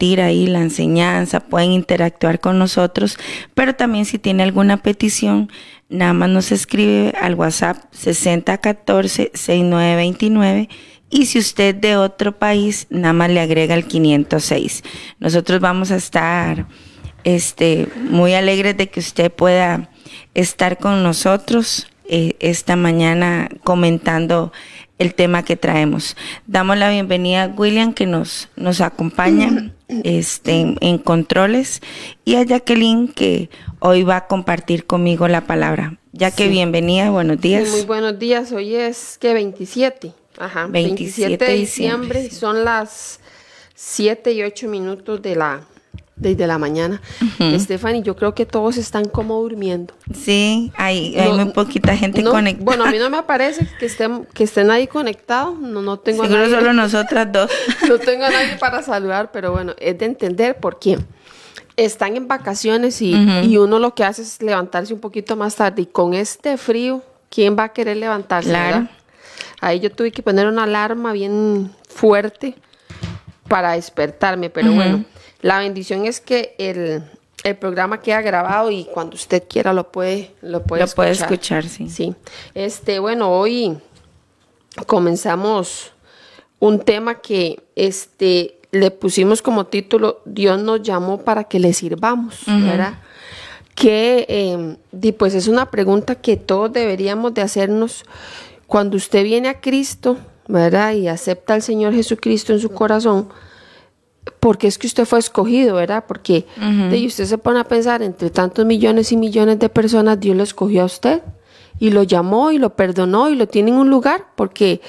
ahí la enseñanza, pueden interactuar con nosotros, pero también si tiene alguna petición, nada más nos escribe al WhatsApp 6014-6929 y si usted de otro país, nada más le agrega el 506. Nosotros vamos a estar este, muy alegres de que usted pueda estar con nosotros eh, esta mañana comentando el tema que traemos. Damos la bienvenida a William que nos, nos acompaña este, en controles y a Jacqueline que hoy va a compartir conmigo la palabra. Ya que bienvenida, buenos días. muy buenos días, hoy es que 27. Ajá, 27, de diciembre, son las 7 y 8 minutos de la desde la mañana. Stephanie, yo creo que todos están como durmiendo. Sí, hay, hay muy poquita gente conectada. Bueno, a mí no me parece que estén, que estén ahí conectados. No, no tengo Seguro nadie. solo nosotras dos. no tengo a nadie para saludar, pero bueno, es de entender por qué. Están en vacaciones y, y, uno lo que hace es levantarse un poquito más tarde. Y con este frío, ¿quién va a querer levantarse? Claro. Ahí yo tuve que poner una alarma bien fuerte para despertarme, pero bueno la bendición es que el, programa queda grabado y cuando usted quiera lo puede lo puede lo puede escuchar. sí. Sí. Este bueno hoy comenzamos un tema que este le pusimos como título Dios nos llamó para que le sirvamos verdad que eh, pues es una pregunta que todos deberíamos de hacernos cuando usted viene a Cristo verdad y acepta al Señor Jesucristo en su corazón porque es que usted fue escogido, ¿verdad? Porque usted se pone a pensar, entre tantos millones y millones de personas, Dios lo escogió a usted y lo llamó y lo perdonó y lo tiene en un lugar, porque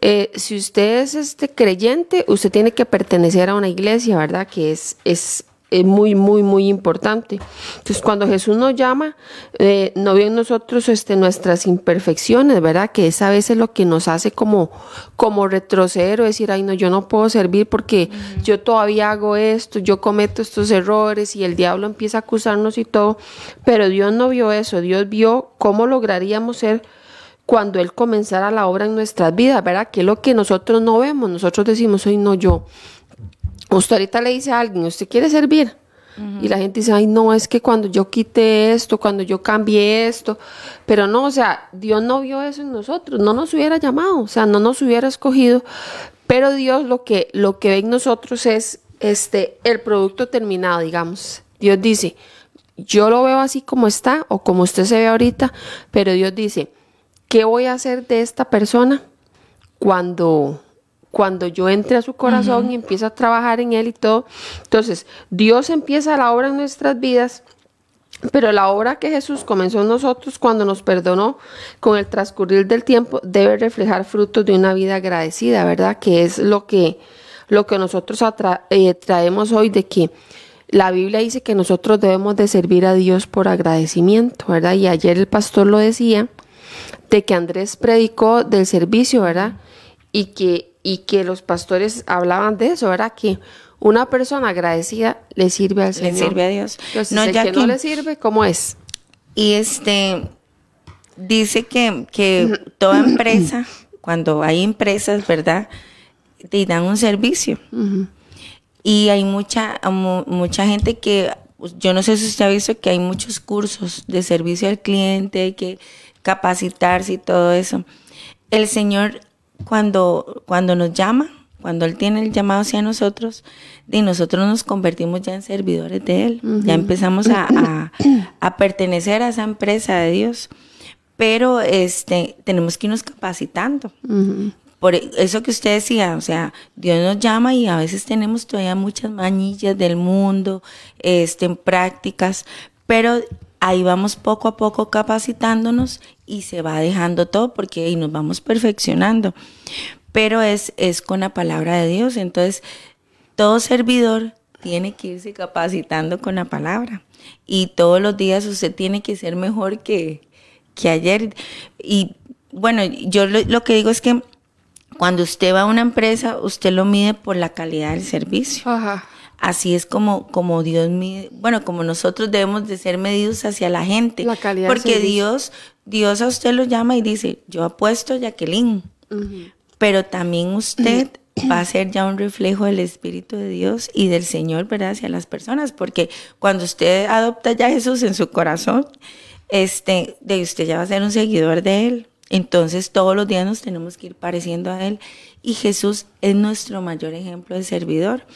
eh, si usted es este creyente, usted tiene que pertenecer a una iglesia, ¿verdad? Que es, es es muy, muy, muy importante. Entonces, cuando Jesús nos llama, eh, no ve en nosotros este, nuestras imperfecciones, ¿verdad? Que esa vez es lo que nos hace como, como retroceder o decir, ay, no, yo no puedo servir porque yo todavía hago esto, yo cometo estos errores y el diablo empieza a acusarnos y todo. Pero Dios no vio eso, Dios vio cómo lograríamos ser cuando Él comenzara la obra en nuestras vidas, ¿verdad? Que es lo que nosotros no vemos. Nosotros decimos, ay, no, yo Usted ahorita le dice a alguien, ¿usted quiere servir? Y la gente dice, ay, no, es que cuando yo quité esto, cuando yo cambié esto, pero no, o sea, Dios no vio eso en nosotros, no nos hubiera llamado, o sea, no nos hubiera escogido, pero Dios lo que, lo que ve en nosotros es este, el producto terminado, digamos. Dios dice, yo lo veo así como está o como usted se ve ahorita, pero Dios dice, ¿qué voy a hacer de esta persona cuando cuando yo entre a su corazón y empiezo a trabajar en él y todo. Entonces, Dios empieza la obra en nuestras vidas. Pero la obra que Jesús comenzó en nosotros cuando nos perdonó con el transcurrir del tiempo debe reflejar frutos de una vida agradecida, ¿verdad? Que es lo que, lo que nosotros eh, traemos hoy de que la Biblia dice que nosotros debemos de servir a Dios por agradecimiento, ¿verdad? Y ayer el pastor lo decía, de que Andrés predicó del servicio, ¿verdad? Y que y que los pastores hablaban de eso, ¿verdad? Que una persona agradecida le sirve al Señor. Le sirve a Dios. no, ya que no le sirve, ¿cómo es? Y este dice que, que toda empresa, cuando hay empresas, ¿verdad? Te dan un servicio. Y hay mucha, mucha gente que, yo no sé si usted ha visto que hay muchos cursos de servicio al cliente, hay que capacitarse y todo eso. El Señor cuando, cuando nos llama, cuando Él tiene el llamado hacia nosotros, y nosotros nos convertimos ya en servidores de Él, ya empezamos a, pertenecer a esa empresa de Dios, pero este, tenemos que irnos capacitando. Por eso que usted decía, o sea, Dios nos llama y a veces tenemos todavía muchas manillas del mundo, este, en prácticas, pero ahí vamos poco a poco capacitándonos y se va dejando todo porque ahí nos vamos perfeccionando. Pero es, es con la palabra de Dios. Entonces, todo servidor tiene que irse capacitando con la palabra. Y todos los días usted tiene que ser mejor que, que ayer. Y bueno, yo lo, lo que digo es que cuando usted va a una empresa, usted lo mide por la calidad del servicio. Ajá así es como, como Dios mide, bueno, como nosotros debemos de ser medidos hacia la gente. La calidad porque Dios, Dios a usted lo llama y dice, yo apuesto a Jacqueline, pero también usted va a ser ya un reflejo del Espíritu de Dios y del Señor, ¿verdad? Hacia las personas, porque cuando usted adopta ya a Jesús en su corazón, este, de usted ya va a ser un seguidor de Él. Entonces todos los días nos tenemos que ir pareciendo a Él y Jesús es nuestro mayor ejemplo de servidor.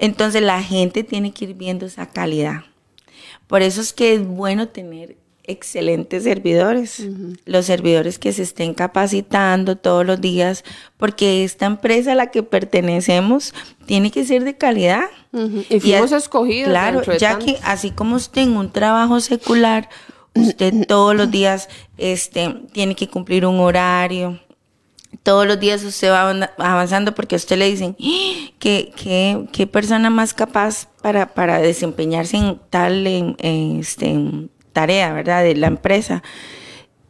Entonces la gente tiene que ir viendo esa calidad. Por eso es que es bueno tener excelentes servidores, los servidores que se estén capacitando todos los días, porque esta empresa a la que pertenecemos tiene que ser de calidad. Y fuimos escogidos. Claro, ya que así como usted en un trabajo secular, usted todos los días este, tiene que cumplir un horario, todos los días usted va avanzando porque a usted le dicen, ¡Ah! ¿qué, qué, persona más capaz para, para desempeñarse en tal en, este, tarea, ¿verdad? De la empresa.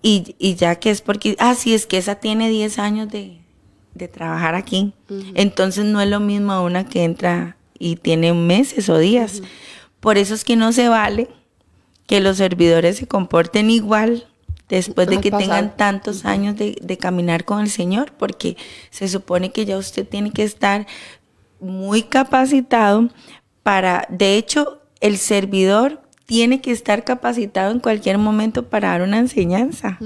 Y, y, ya que es porque, ah, sí, es que esa tiene 10 años de, de trabajar aquí. Entonces no es lo mismo a una que entra y tiene meses o días. Por eso es que no se vale que los servidores se comporten igual después de que tengan tantos años de, caminar con el Señor, porque se supone que ya usted tiene que estar muy capacitado para, de hecho, el servidor tiene que estar capacitado en cualquier momento para dar una enseñanza.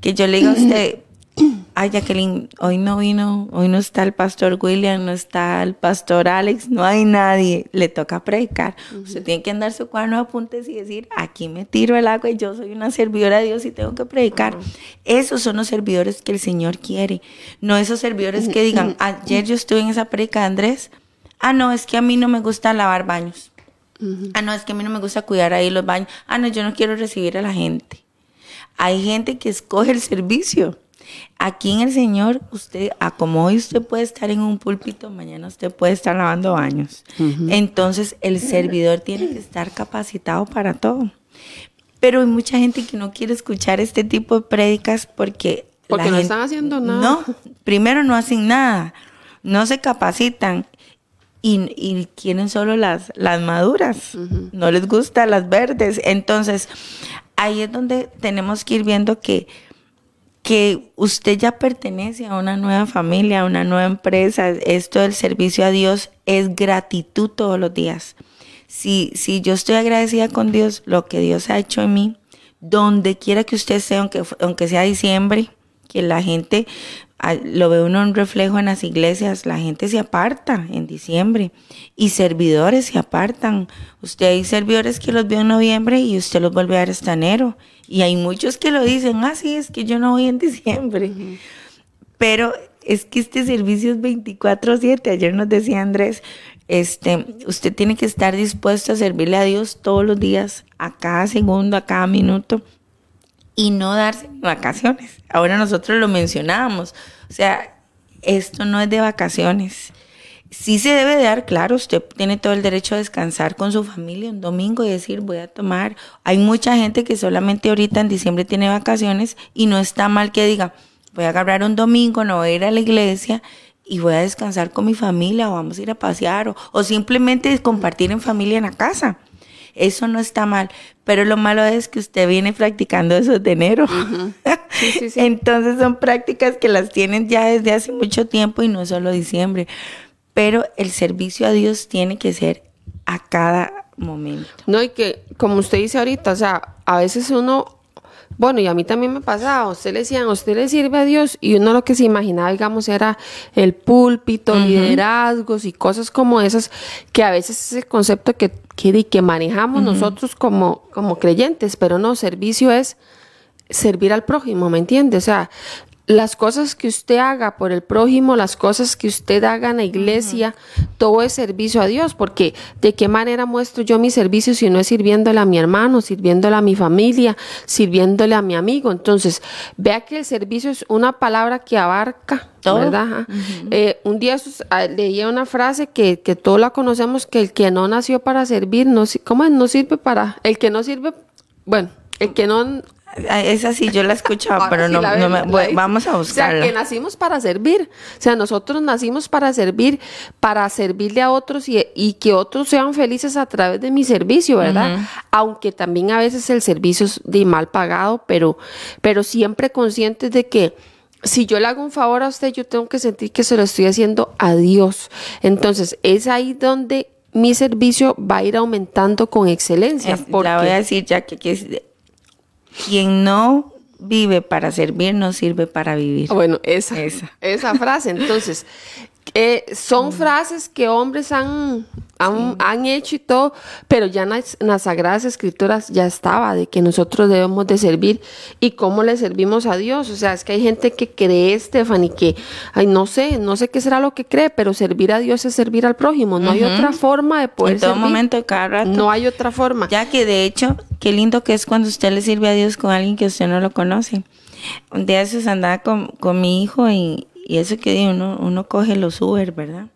Que yo le diga a usted, ay Jacqueline, hoy no vino, hoy no está el pastor William, no está el pastor Alex, no hay nadie, le toca predicar. Usted tiene que andar su cuaderno de apuntes y decir, aquí me tiro el agua y yo soy una servidora de Dios y tengo que predicar. Esos son los servidores que el Señor quiere, no esos servidores que digan, ayer yo estuve en esa predica de Andrés, ah, no, es que a mí no me gusta lavar baños. Ah, no, es que a mí no me gusta cuidar ahí los baños. Ah, no, yo no quiero recibir a la gente. Hay gente que escoge el servicio. Aquí en el Señor, usted, a como hoy usted puede estar en un púlpito, mañana usted puede estar lavando baños. Entonces, el servidor tiene que estar capacitado para todo. Pero hay mucha gente que no quiere escuchar este tipo de prédicas porque... Porque no están haciendo nada. No, primero no hacen nada, no se capacitan y, quieren solo las, las maduras, no les gustan las verdes. Entonces, ahí es donde tenemos que ir viendo que, que usted ya pertenece a una nueva familia, a una nueva empresa. Esto del servicio a Dios es gratitud todos los días. Si, si yo estoy agradecida con Dios, lo que Dios ha hecho en mí, donde quiera que usted sea, aunque, aunque sea diciembre, que la gente lo ve uno un reflejo en las iglesias, la gente se aparta en diciembre y servidores se apartan. Usted hay servidores que los vio en noviembre y usted los vuelve a ver hasta enero. Y hay muchos que lo dicen, ah, sí, es que yo no voy en diciembre. Pero es que este servicio es 24/7. Ayer nos decía Andrés, este, usted tiene que estar dispuesto a servirle a Dios todos los días, a cada segundo, a cada minuto y no darse vacaciones. Ahora nosotros lo mencionábamos. O sea, esto no es de vacaciones. Sí se debe de dar, claro, usted tiene todo el derecho a descansar con su familia un domingo y decir, voy a tomar. Hay mucha gente que solamente ahorita en diciembre tiene vacaciones y no está mal que diga, voy a agarrar un domingo, no voy a ir a la iglesia y voy a descansar con mi familia o vamos a ir a pasear o, o simplemente compartir en familia en la casa. Eso no está mal, pero lo malo es que usted viene practicando eso de enero. Entonces son prácticas que las tienen ya desde hace mucho tiempo y no solo diciembre. Pero el servicio a Dios tiene que ser a cada momento. No, y que como usted dice ahorita, o sea, a veces uno bueno, y a mí también me pasaba, usted le decían, usted le sirve a Dios, y uno lo que se imaginaba, digamos, era el púlpito, liderazgos y cosas como esas, que a veces es el concepto que, que, que manejamos nosotros como, como creyentes, pero no, servicio es servir al prójimo, ¿me entiende? O sea, las cosas que usted haga por el prójimo, las cosas que usted haga en la iglesia, todo es servicio a Dios, porque de qué manera muestro yo mi servicio si no es sirviéndole a mi hermano, sirviéndole a mi familia, sirviéndole a mi amigo. Entonces, vea que el servicio es una palabra que abarca, ¿verdad? Eh, un día ah, leía una frase que, que todos la conocemos, que el que no nació para servir, no, ¿cómo es? No sirve para, el que no sirve, bueno, el que no esa sí, yo la escuchaba, pero no, vamos a buscarla. O sea, que nacimos para servir. O sea, nosotros nacimos para servir, para servirle a otros y, que otros sean felices a través de mi servicio, ¿verdad? Aunque también a veces el servicio es de mal pagado, pero, pero siempre conscientes de que si yo le hago un favor a usted, yo tengo que sentir que se lo estoy haciendo a Dios. Entonces, es ahí donde mi servicio va a ir aumentando con excelencia. Es, la voy a decir ya que, que quien no vive para servir no sirve para vivir. Bueno, esa, esa. esa frase. Entonces, eh, son mm. frases que hombres han, han, hecho y todo, pero ya en las, Sagradas Escrituras ya estaba de que nosotros debemos de servir y cómo le servimos a Dios. O sea, es que hay gente que cree, Stephanie, que, ay, no sé, no sé qué será lo que cree, pero servir a Dios es servir al prójimo. No hay otra forma de poder En todo momento, cada rato. No hay otra forma. Ya que de hecho, qué lindo que es cuando usted le sirve a Dios con alguien que usted no lo conoce. Un día se andaba con, con mi hijo y, y eso que uno, uno coge los Uber, ¿verdad?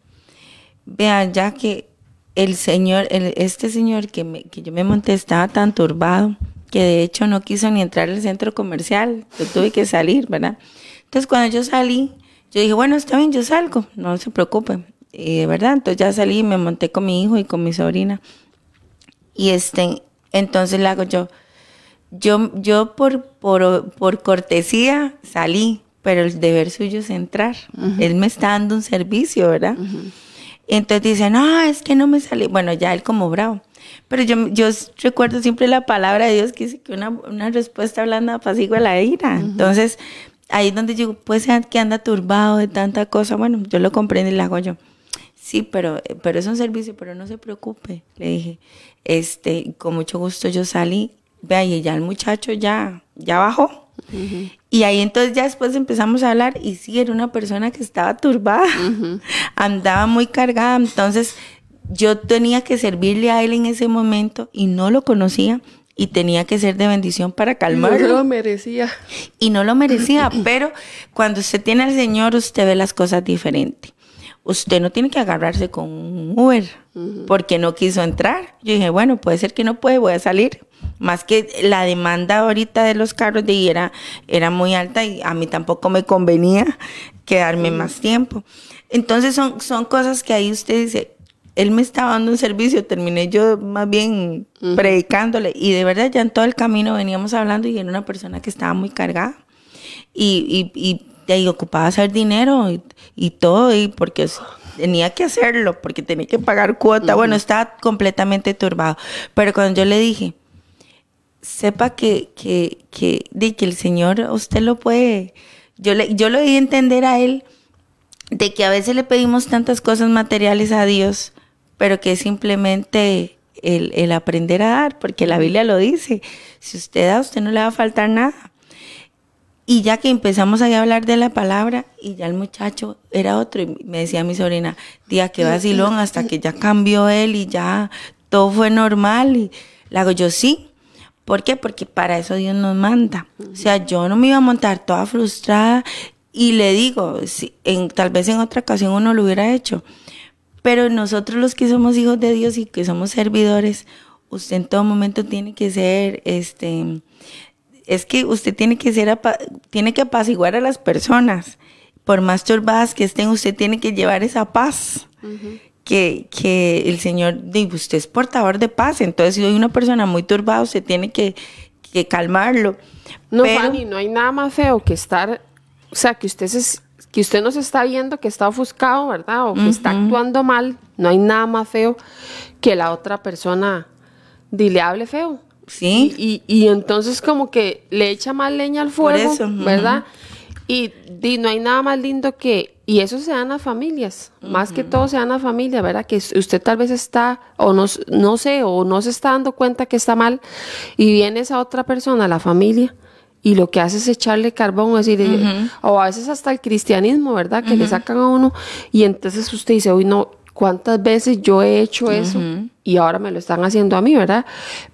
Vean, ya que el señor, este señor que, que yo me monté estaba tan turbado que de hecho no quiso ni entrar al centro comercial. Yo tuve que salir, ¿verdad? Entonces cuando yo salí, yo dije, bueno, está bien, yo salgo, no se preocupe. Y de verdad, entonces ya salí, me monté con mi hijo y con mi sobrina. Y este, entonces le hago yo, yo, yo por, por, por cortesía salí, pero el deber suyo es entrar. Él me está dando un servicio, ¿verdad? Entonces dice, no, es que no me sale. Bueno, ya él como bravo. Pero yo, yo recuerdo siempre la palabra de Dios que dice que una, una respuesta hablando apacigua la ira. Entonces, ahí es donde yo, puede ser que anda turbado de tanta cosa. Bueno, yo lo comprendo y le hago yo. Sí, pero, pero es un servicio, pero no se preocupe. Le dije, este, con mucho gusto yo salí. Vea, y ya el muchacho ya, ya bajó. Y ahí entonces ya después empezamos a hablar y sí, era una persona que estaba turbada, andaba muy cargada, entonces yo tenía que servirle a él en ese momento y no lo conocía y tenía que ser de bendición para calmarlo. No lo merecía. Y no lo merecía, pero cuando usted tiene al Señor, usted ve las cosas diferente. Usted no tiene que agarrarse con un Uber porque no quiso entrar. Yo dije, bueno, puede ser que no puede, voy a salir más que la demanda ahorita de los carros de era, era muy alta y a mí tampoco me convenía quedarme más tiempo. Entonces son, son cosas que ahí usted dice, él me estaba dando un servicio, terminé yo más bien predicándole. Y de verdad ya en todo el camino veníamos hablando y era una persona que estaba muy cargada. Y, y, y, ocupaba hacer dinero y, todo y porque tenía que hacerlo porque tenía que pagar cuota, bueno, estaba completamente turbado, pero cuando yo le dije, sepa que, que, que, de que el Señor usted lo puede, yo le, yo lo di a entender a él de que a veces le pedimos tantas cosas materiales a Dios, pero que es simplemente el, el aprender a dar, porque la Biblia lo dice, si usted da, usted no le va a faltar nada. Y ya que empezamos a hablar de la palabra, y ya el muchacho era otro, y me decía mi sobrina, día que vacilón, hasta que ya cambió él y ya todo fue normal. Y le hago yo, sí, ¿Por qué? Porque para eso Dios nos manda. O sea, yo no me iba a montar toda frustrada y le digo, si, en, tal vez en otra ocasión uno lo hubiera hecho. Pero nosotros los que somos hijos de Dios y que somos servidores, usted en todo momento tiene que ser, este, es que usted tiene que ser, tiene que apaciguar a las personas. Por más turbadas que estén, usted tiene que llevar esa paz que, que el Señor, usted es portador de paz, entonces si hay una persona muy turbada, usted tiene que, que calmarlo. No, Fanny, no hay nada más feo que estar, o sea, que usted se, que usted no se está viendo que está ofuscado, ¿verdad? O que está actuando mal, no hay nada más feo que la otra persona dile hable feo. Sí. Y, y, entonces como que le echa más leña al fuego, ¿verdad? Y, y, no hay nada más lindo que y eso se da en las familias, más que todo se da en la familia, ¿verdad? Que usted tal vez está, o no, no sé, o no se está dando cuenta que está mal, y viene esa otra persona, la familia, y lo que hace es echarle carbón, decir, o a veces hasta el cristianismo, ¿verdad? Que le sacan a uno, y entonces usted dice, uy, no, ¿cuántas veces yo he hecho eso? Y ahora me lo están haciendo a mí, ¿verdad?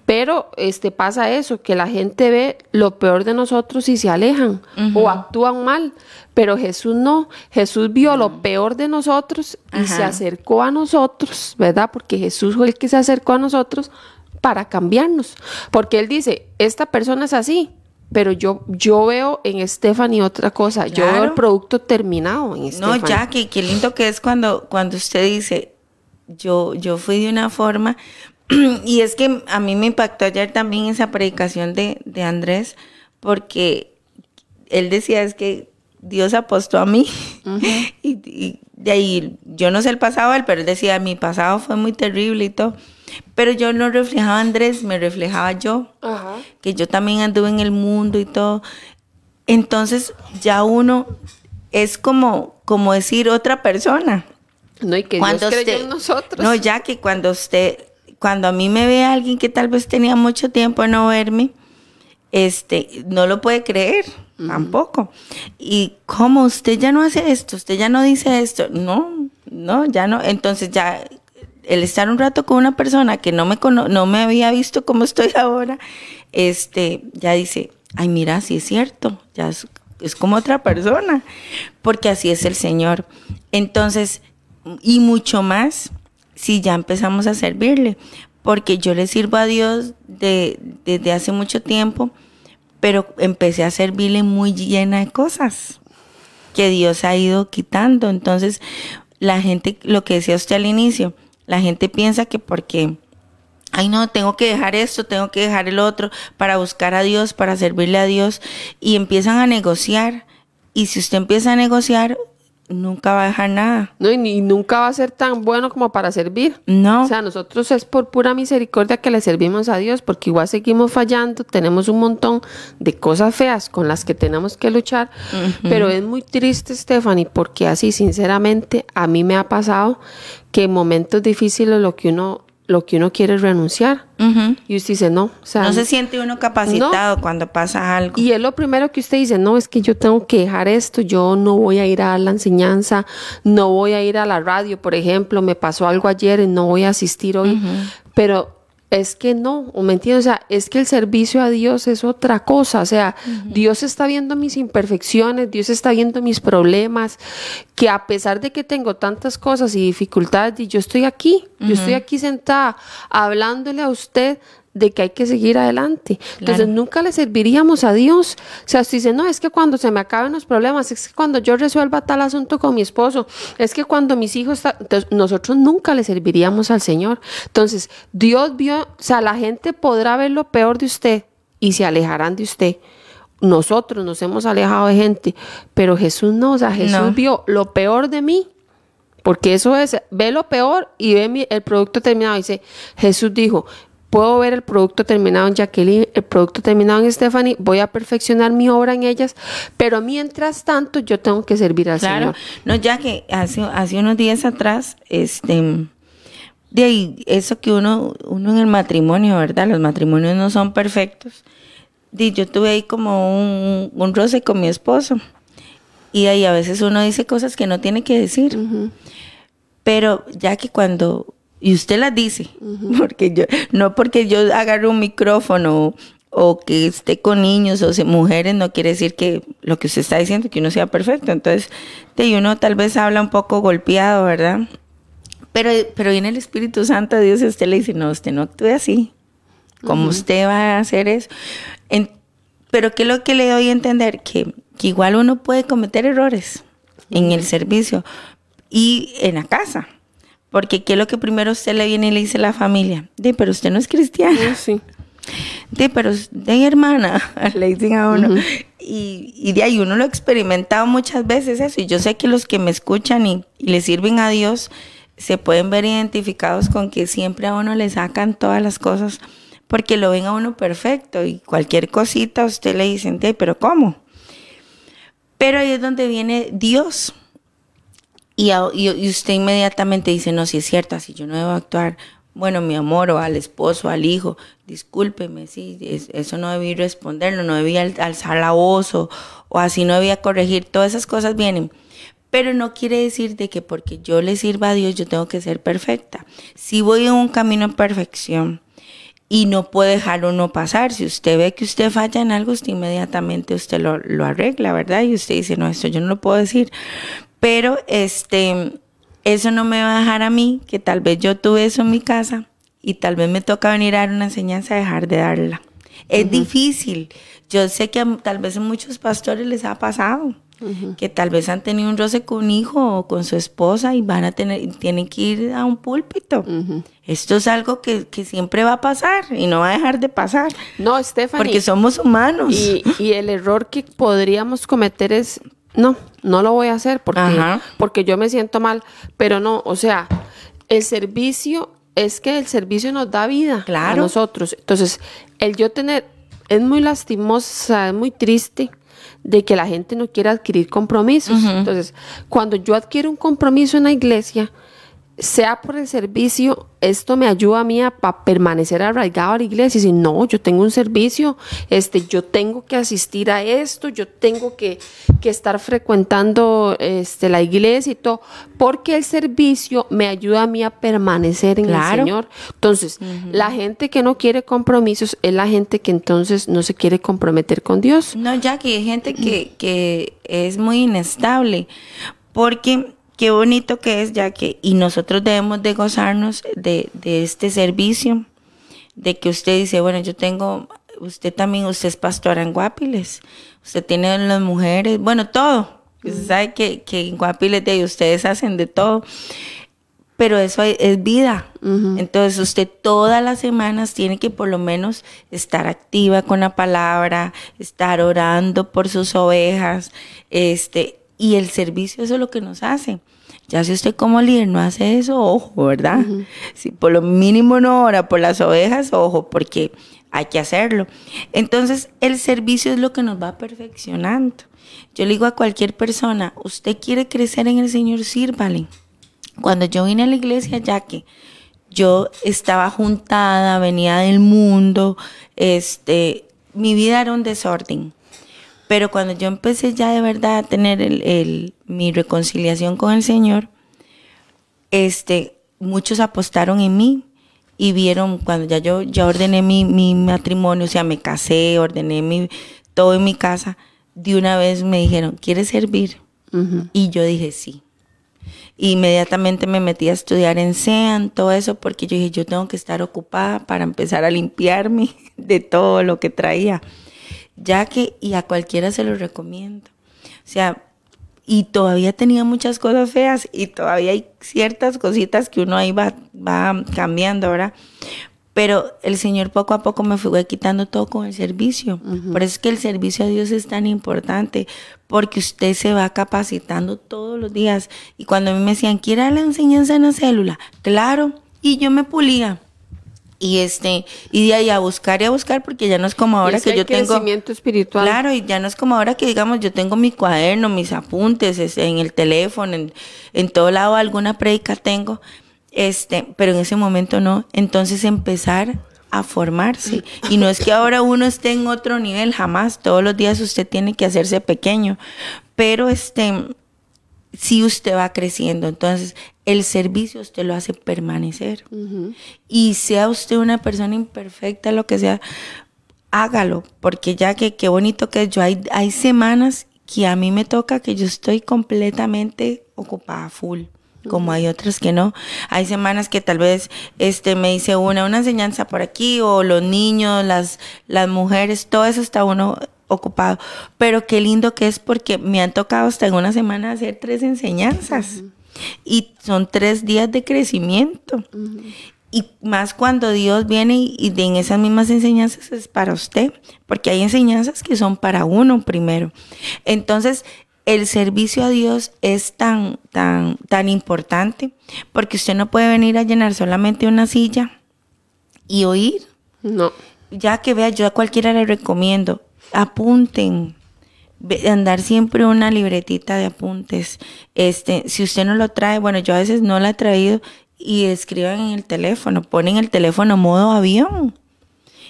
Pero este pasa eso, que la gente ve lo peor de nosotros y se alejan o actúan mal. Pero Jesús no, Jesús vio lo peor de nosotros y se acercó a nosotros, ¿verdad? Porque Jesús fue el que se acercó a nosotros para cambiarnos. Porque Él dice, esta persona es así, pero yo, yo veo en Stephanie otra cosa, yo veo el producto terminado en No, ya, que qué lindo que es cuando, cuando usted dice, yo, yo fui de una forma, y es que a mí me impactó ayer también esa predicación de, de Andrés, porque él decía es que Dios apostó a mí. y, y de ahí, yo no sé el pasado de él, pero él decía, mi pasado fue muy terrible y todo. Pero yo no reflejaba a Andrés, me reflejaba yo, que yo también anduve en el mundo y todo. Entonces ya uno es como, como decir otra persona. No, y que Cuando Dios creyó usted- en nosotros. No, ya que cuando usted, cuando a mí me ve alguien que tal vez tenía mucho tiempo no verme, este, no lo puede creer, tampoco. Y como usted ya no hace esto, usted ya no dice esto, no, no, ya no. Entonces ya el estar un rato con una persona que no me cono- no me había visto como estoy ahora, este, ya dice, ay, mira, sí es cierto, ya es, es como otra persona, porque así es el Señor. Entonces, y mucho más si ya empezamos a servirle, porque yo le sirvo a Dios de- desde hace mucho tiempo, pero empecé a servirle muy llena de cosas que Dios ha ido quitando. Entonces, la gente, lo que decía usted al inicio, la gente piensa que porque, ay no, tengo que dejar esto, tengo que dejar el otro para buscar a Dios, para servirle a Dios, y empiezan a negociar. Y si usted empieza a negociar, nunca va a dejar nada. No, y, ni- nunca va a ser tan bueno como para servir. No. O sea, nosotros es por pura misericordia que le servimos a Dios, porque igual seguimos fallando, tenemos un montón de cosas feas con las que tenemos que luchar, pero es muy triste, Stephanie, porque así, sinceramente, a mí me ha pasado que en momentos difíciles lo que uno, lo que uno quiere es renunciar. Y usted dice, no, o sea, No se siente uno capacitado cuando pasa algo. y es lo primero que usted dice, no, es que yo tengo que dejar esto, yo no voy a ir a dar la enseñanza, no voy a ir a la radio, por ejemplo, me pasó algo ayer y no voy a asistir hoy, pero es que no, ¿o ¿me entiendes? O sea, es que el servicio a Dios es otra cosa, o sea, Dios está viendo mis imperfecciones, Dios está viendo mis problemas, que a pesar de que tengo tantas cosas y dificultades, y yo estoy aquí, yo estoy aquí sentada hablándole a usted de que hay que seguir adelante. Entonces Claro. nunca le serviríamos a Dios. O sea, usted dice, no, es que cuando se me acaben los problemas, es que cuando yo resuelva tal asunto con mi esposo, es que cuando mis hijos, entonces, nosotros nunca le serviríamos al Señor. Entonces, Dios vio, o sea, la gente podrá ver lo peor de usted y se alejarán de usted. Nosotros nos hemos alejado de gente, pero Jesús no, o sea, Jesús No. vio lo peor de mí. Porque eso es, ve lo peor y ve mi- el producto terminado. Dice, Jesús dijo, puedo ver el producto terminado en Jacqueline, el producto terminado en Stephanie, voy a perfeccionar mi obra en ellas, pero mientras tanto yo tengo que servir al Claro, Señor. no, ya que hace, hace unos días atrás, este, de ahí, eso que uno, uno en el matrimonio, ¿verdad? Los matrimonios no son perfectos. Yo tuve ahí como un, un roce con mi esposo. Y ahí a veces uno dice cosas que no tiene que decir. Pero ya que cuando, y usted las dice, porque yo, no porque yo agarre un micrófono o que esté con niños o mujeres, no quiere decir que lo que usted está diciendo, que uno sea perfecto. Entonces, de uno tal vez habla un poco golpeado, ¿verdad? Pero, pero viene el Espíritu Santo de Dios y usted le dice, no, usted no actúe así. ¿Cómo usted va a hacer eso? En- pero ¿qué es lo que le doy a entender? Que, que igual uno puede cometer errores en el servicio y en la casa. Porque ¿qué es lo que primero usted le viene y le dice a la familia? De, pero usted no es cristiana. Ah, Sí. De, pero de hermana, le dicen a uno. y, y de ahí uno lo ha experimentado muchas veces eso. Y yo sé que los que me escuchan y, y le sirven a Dios se pueden ver identificados con que siempre a uno le sacan todas las cosas porque lo ven a uno perfecto y cualquier cosita usted le dicen, "Dey, pero ¿cómo? Pero ahí es donde viene Dios. Y, y- usted inmediatamente dice, no, si es cierto, así yo no debo actuar. Bueno, mi amor, o al esposo, al hijo, discúlpeme, sí, es- eso no debí responderlo, no debía al- alzar la voz o, o así no debía corregir, todas esas cosas vienen. Pero no quiere decir de que porque yo le sirva a Dios yo tengo que ser perfecta. Si voy en un camino de perfección y no puede dejar uno pasar, si usted ve que usted falla en algo, usted inmediatamente usted lo, lo arregla, ¿verdad? Y usted dice, no, esto yo no lo puedo decir. Pero este, eso no me va a dejar a mí, que tal vez yo tuve eso en mi casa y tal vez me toca venir a dar una enseñanza, dejar de darla. Es difícil. Yo sé que a- tal vez a muchos pastores les ha pasado. Que tal vez han tenido un roce con un hijo o con su esposa y van a tener, tienen que ir a un púlpito. Esto es algo que, que siempre va a pasar y no va a dejar de pasar. No, Stephanie. Porque somos humanos. Y, y el error que podríamos cometer es no, no lo voy a hacer porque, porque yo me siento mal. Pero no, o sea, el servicio es que el servicio nos da vida a nosotros. Entonces, el yo tener, es muy lastimosa, es muy triste de que la gente no quiera adquirir compromisos. Entonces, cuando yo adquiero un compromiso en la iglesia, sea por el servicio, esto me ayuda a mí a permanecer arraigado a la iglesia. Y si no, yo tengo un servicio, este, yo tengo que asistir a esto, yo tengo que, estar frecuentando este, la iglesia y todo, porque el servicio me ayuda a mí a permanecer en el Señor. Entonces, la gente que no quiere compromisos es la gente que entonces no se quiere comprometer con Dios. No, ya que hay gente que, que es muy inestable, porque qué bonito que es, ya que, y nosotros debemos de gozarnos de, este servicio, de que usted dice, bueno, yo tengo, usted también, usted es pastora en Guapiles, usted tiene las mujeres, bueno, todo. Usted sabe que, que en Guapiles de ustedes hacen de todo pero eso es vida. Entonces usted todas las semanas tiene que por lo menos estar activa con la palabra, estar orando por sus ovejas, este, y el servicio eso es lo que nos hace. Ya si usted como líder no hace eso, ojo, ¿verdad? Si por lo mínimo no ora por las ovejas, ojo, porque hay que hacerlo. Entonces, el servicio es lo que nos va perfeccionando. Yo le digo a cualquier persona, usted quiere crecer en el Señor, sírvale. Cuando yo vine a la iglesia, ya que yo estaba juntada, venía del mundo, este, mi vida era un desorden. Pero cuando yo empecé ya de verdad a tener el, mi reconciliación con el Señor, este, muchos apostaron en mí y vieron cuando ya yo ya ordené mi, mi matrimonio, o sea, me casé, ordené mi, todo en mi casa, de una vez me dijeron, ¿quieres servir? Y yo dije, sí. Inmediatamente me metí a estudiar en SEAN, todo eso, porque yo dije, yo tengo que estar ocupada para empezar a limpiarme de todo lo que traía ya que, y a cualquiera se lo recomiendo. O sea, y todavía tenía muchas cosas feas y todavía hay ciertas cositas que uno ahí va, va cambiando, ¿verdad? Pero el Señor poco a poco me fue quitando todo con el servicio. Por eso es que el servicio a Dios es tan importante, porque usted se va capacitando todos los días. Y cuando a mí me decían, ¿quiere la enseñanza en la célula? Claro. Y yo me pulía y este y de ahí a buscar y a buscar porque ya no es como ahora que yo tengo crecimiento espiritual. Claro y ya no es como ahora que digamos yo tengo mi cuaderno mis apuntes en el teléfono en, en todo lado alguna predica tengo este pero en ese momento no. Entonces empezar a formarse. Y no es que ahora uno esté en otro nivel jamás. Todos los días usted tiene que hacerse pequeño. Pero este si usted va creciendo. Entonces, el servicio usted lo hace permanecer. Y sea usted una persona imperfecta, lo que sea, hágalo, porque ya que qué bonito que yo hay, hay semanas que a mí me toca que yo estoy completamente ocupada full como hay otras que no. Hay semanas que tal vez este me dice una una enseñanza por aquí o los niños, las las mujeres, todo eso está uno ocupado. Pero qué lindo que es porque me han tocado hasta en una semana hacer tres enseñanzas. Y son tres días de crecimiento. Y más cuando Dios viene y, en esas mismas enseñanzas es para usted, porque hay enseñanzas que son para uno primero. Entonces, el servicio a Dios es tan, tan, tan importante, porque usted no puede venir a llenar solamente una silla y oír. No. Ya que vea, yo a cualquiera le recomiendo, apunten, andar siempre una libretita de apuntes. Este, si usted no lo trae, bueno, yo a veces no la he traído y escriban en el teléfono, ponen el teléfono modo avión.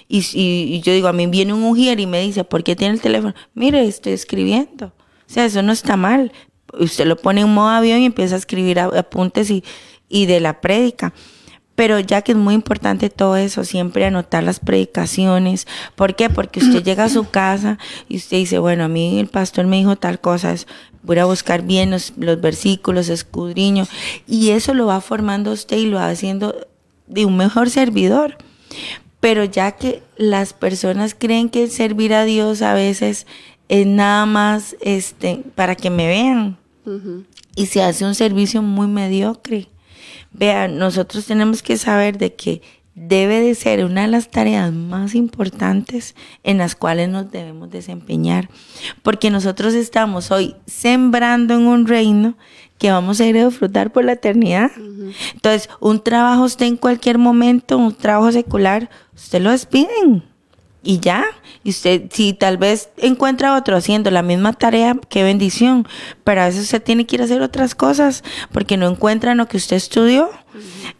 Y, y, yo digo, a mí viene un ujier y me dice, ¿por qué tiene el teléfono? Mire, estoy escribiendo. O sea, eso no está mal. Usted lo pone en modo avión y empieza a escribir apuntes y, y de la prédica. Pero ya que es muy importante todo eso, siempre anotar las predicaciones. ¿Por qué? Porque usted llega a su casa y usted dice, bueno, a mí el pastor me dijo tal cosa, voy a buscar bien los, versículos, escudriño. Y eso lo va formando usted y lo va haciendo de un mejor servidor. Pero ya que las personas creen que servir a Dios a veces es nada más este, para que me vean. Y se hace un servicio muy mediocre. Vean, nosotros tenemos que saber de que debe de ser una de las tareas más importantes en las cuales nos debemos desempeñar, porque nosotros estamos hoy sembrando en un reino que vamos a ir a disfrutar por la eternidad. Entonces, un trabajo usted en cualquier momento, un trabajo secular, usted lo despiden y ya. Y usted, si tal vez encuentra otro haciendo la misma tarea, qué bendición. Pero a veces usted tiene que ir a hacer otras cosas porque no encuentra lo que usted estudió.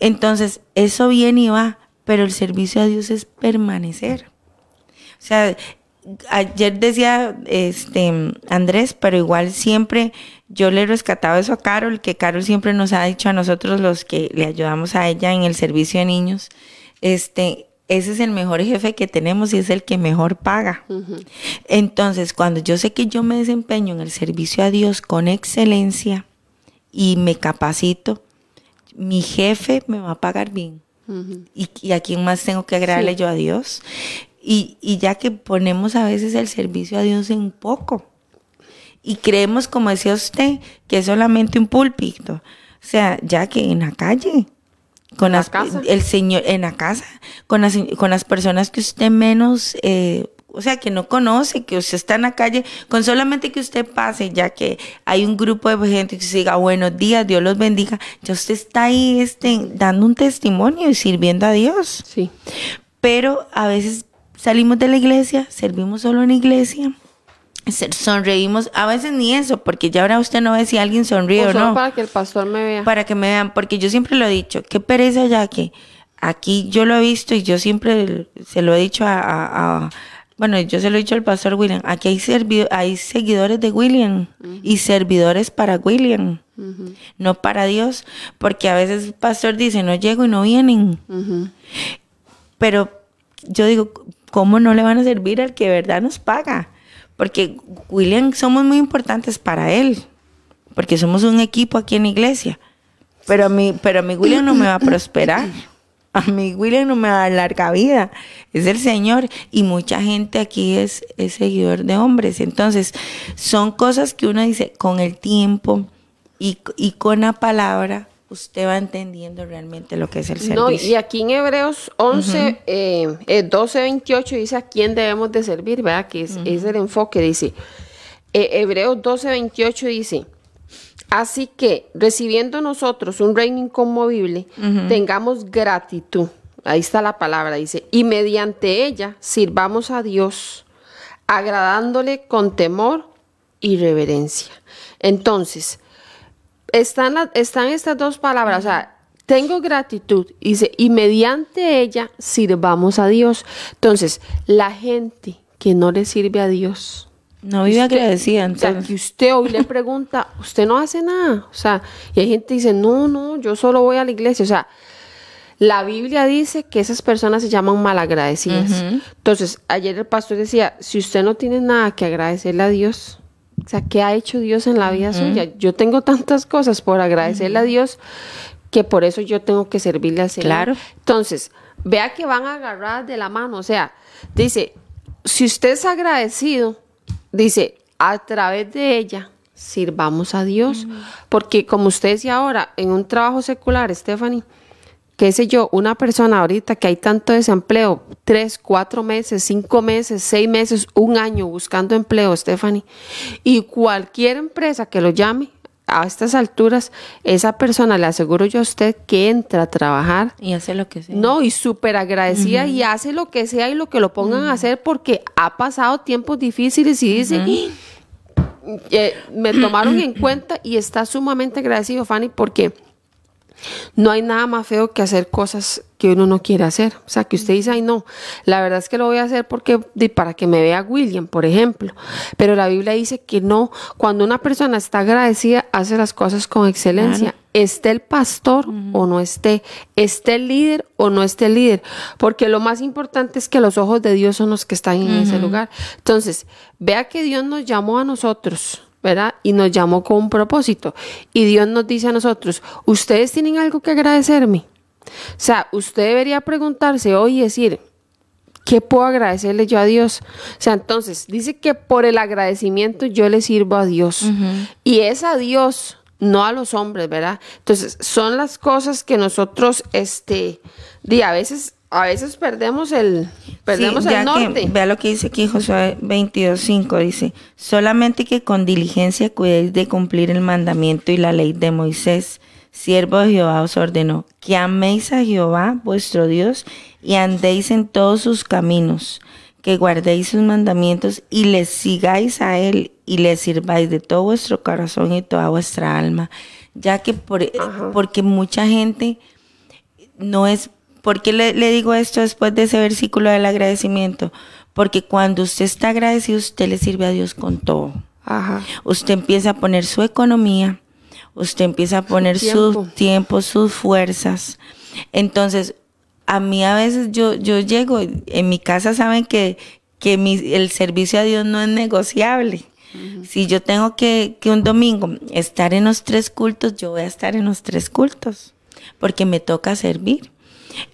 Entonces, eso viene y va pero el servicio a Dios es permanecer. O sea, ayer decía este Andrés, pero igual siempre yo le he rescatado eso a Carol, que Carol siempre nos ha dicho a nosotros los que le ayudamos a ella en el servicio de niños, este, ese es el mejor jefe que tenemos y es el que mejor paga. Entonces, cuando yo sé que yo me desempeño en el servicio a Dios con excelencia y me capacito, mi jefe me va a pagar bien y, a quién más tengo que agradarle yo a Dios. Y, ya que ponemos a veces el servicio a Dios en poco. Y creemos, como decía usted, que es solamente un púlpito. O sea, ya que en la calle, con las, el Señor, en la casa, con las, con las personas que usted menos eh, o sea, que no conoce, que usted está en la calle, con solamente que usted pase, ya que hay un grupo de gente que se diga buenos días, Dios los bendiga, ya usted está ahí este, dando un testimonio y sirviendo a Dios. Sí. Pero a veces salimos de la iglesia, servimos solo en la iglesia, sonreímos, a veces ni eso, porque ya ahora usted no ve si alguien sonríe o, no. Para que el pastor me vea. Para que me vean, porque yo siempre lo he dicho, qué pereza ya que aquí yo lo he visto y yo siempre se lo he dicho a bueno, yo se lo he dicho al pastor William, aquí hay, hay seguidores de William y servidores para William, no para Dios, porque a veces el pastor dice, no llego y no vienen. Pero yo digo, ¿cómo no le van a servir al que de verdad nos paga? Porque William somos muy importantes para él, porque somos un equipo aquí en la iglesia. Pero a mí, pero a mí William no me va a prosperar. A mí William no me da larga vida, es el Señor y mucha gente aquí es, seguidor de hombres. Entonces, son cosas que uno dice con el tiempo y, con la palabra, usted va entendiendo realmente lo que es el servicio. No, y aquí en Hebreos 11, 12, 28 dice a quién debemos de servir, ¿verdad? Que es, el enfoque, dice. Eh, Hebreos 12, 28 dice, Así que, recibiendo nosotros un reino inconmovible, tengamos gratitud. Ahí está la palabra, dice, y mediante ella sirvamos a Dios, agradándole con temor y reverencia. Entonces, están, están estas dos palabras, o sea, tengo gratitud, dice, y mediante ella sirvamos a Dios. Entonces, la gente que no le sirve a Dios, no vive agradecida. Entonces. O sea, que usted hoy le pregunta, usted no hace nada. O sea, y hay gente que dice, no, no, yo solo voy a la iglesia. O sea, la Biblia dice que esas personas se llaman malagradecidas. Entonces, ayer el pastor decía, si usted no tiene nada que agradecerle a Dios, o sea, ¿qué ha hecho Dios en la vida suya? Yo tengo tantas cosas por agradecerle a Dios que por eso yo tengo que servirle al Señor. Claro. Entonces, vea que van a agarrar de la mano. O sea, dice, si usted es agradecido, dice, a través de ella sirvamos a Dios. Porque como usted decía ahora, en un trabajo secular, Stephanie, qué sé yo, una persona ahorita que hay tanto desempleo, tres, cuatro meses, cinco meses, seis meses, un año buscando empleo, Stephanie, y cualquier empresa que lo llame, a estas alturas, esa persona, le aseguro yo a usted que entra a trabajar. Y hace lo que sea. No, y súper agradecida y hace lo que sea y lo que lo pongan a hacer porque ha pasado tiempos difíciles y dice, eh, me tomaron en cuenta y está sumamente agradecido, Fanny, porque no hay nada más feo que hacer cosas que uno no quiere hacer. O sea, que usted dice, ay, no, la verdad es que lo voy a hacer porque para que me vea William, por ejemplo. Pero la Biblia dice que no, cuando una persona está agradecida, hace las cosas con excelencia. Esté el pastor o no esté, esté el líder o no esté el líder. Porque lo más importante es que los ojos de Dios son los que están en ese lugar. Entonces, vea que Dios nos llamó a nosotros ¿verdad? Y nos llamó con un propósito. Y Dios nos dice a nosotros, ustedes tienen algo que agradecerme. O sea, usted debería preguntarse hoy y decir, ¿qué puedo agradecerle yo a Dios? O sea, entonces, dice que por el agradecimiento yo le sirvo a Dios. Y es a Dios, no a los hombres, ¿verdad? Entonces, son las cosas que nosotros, este, a veces a veces perdemos el, perdemos el norte. vea lo que dice aquí Josué 22.5, dice, solamente que con diligencia cuidéis de cumplir el mandamiento y la ley de Moisés, siervo de Jehová os ordenó, que améis a Jehová vuestro Dios y andéis en todos sus caminos, que guardéis sus mandamientos y les sigáis a él y le sirváis de todo vuestro corazón y toda vuestra alma, ya que por, porque mucha gente no es ¿Por qué le, digo esto después de ese versículo del agradecimiento? Porque cuando usted está agradecido, usted le sirve a Dios con todo. Ajá. Usted empieza a poner su economía, usted empieza a poner su tiempo, sus fuerzas. Entonces, a mí a veces yo, yo llego, en mi casa saben que, que el servicio a Dios no es negociable. Si yo tengo que, que un domingo estar en los tres cultos, yo voy a estar en los tres cultos, porque me toca servir.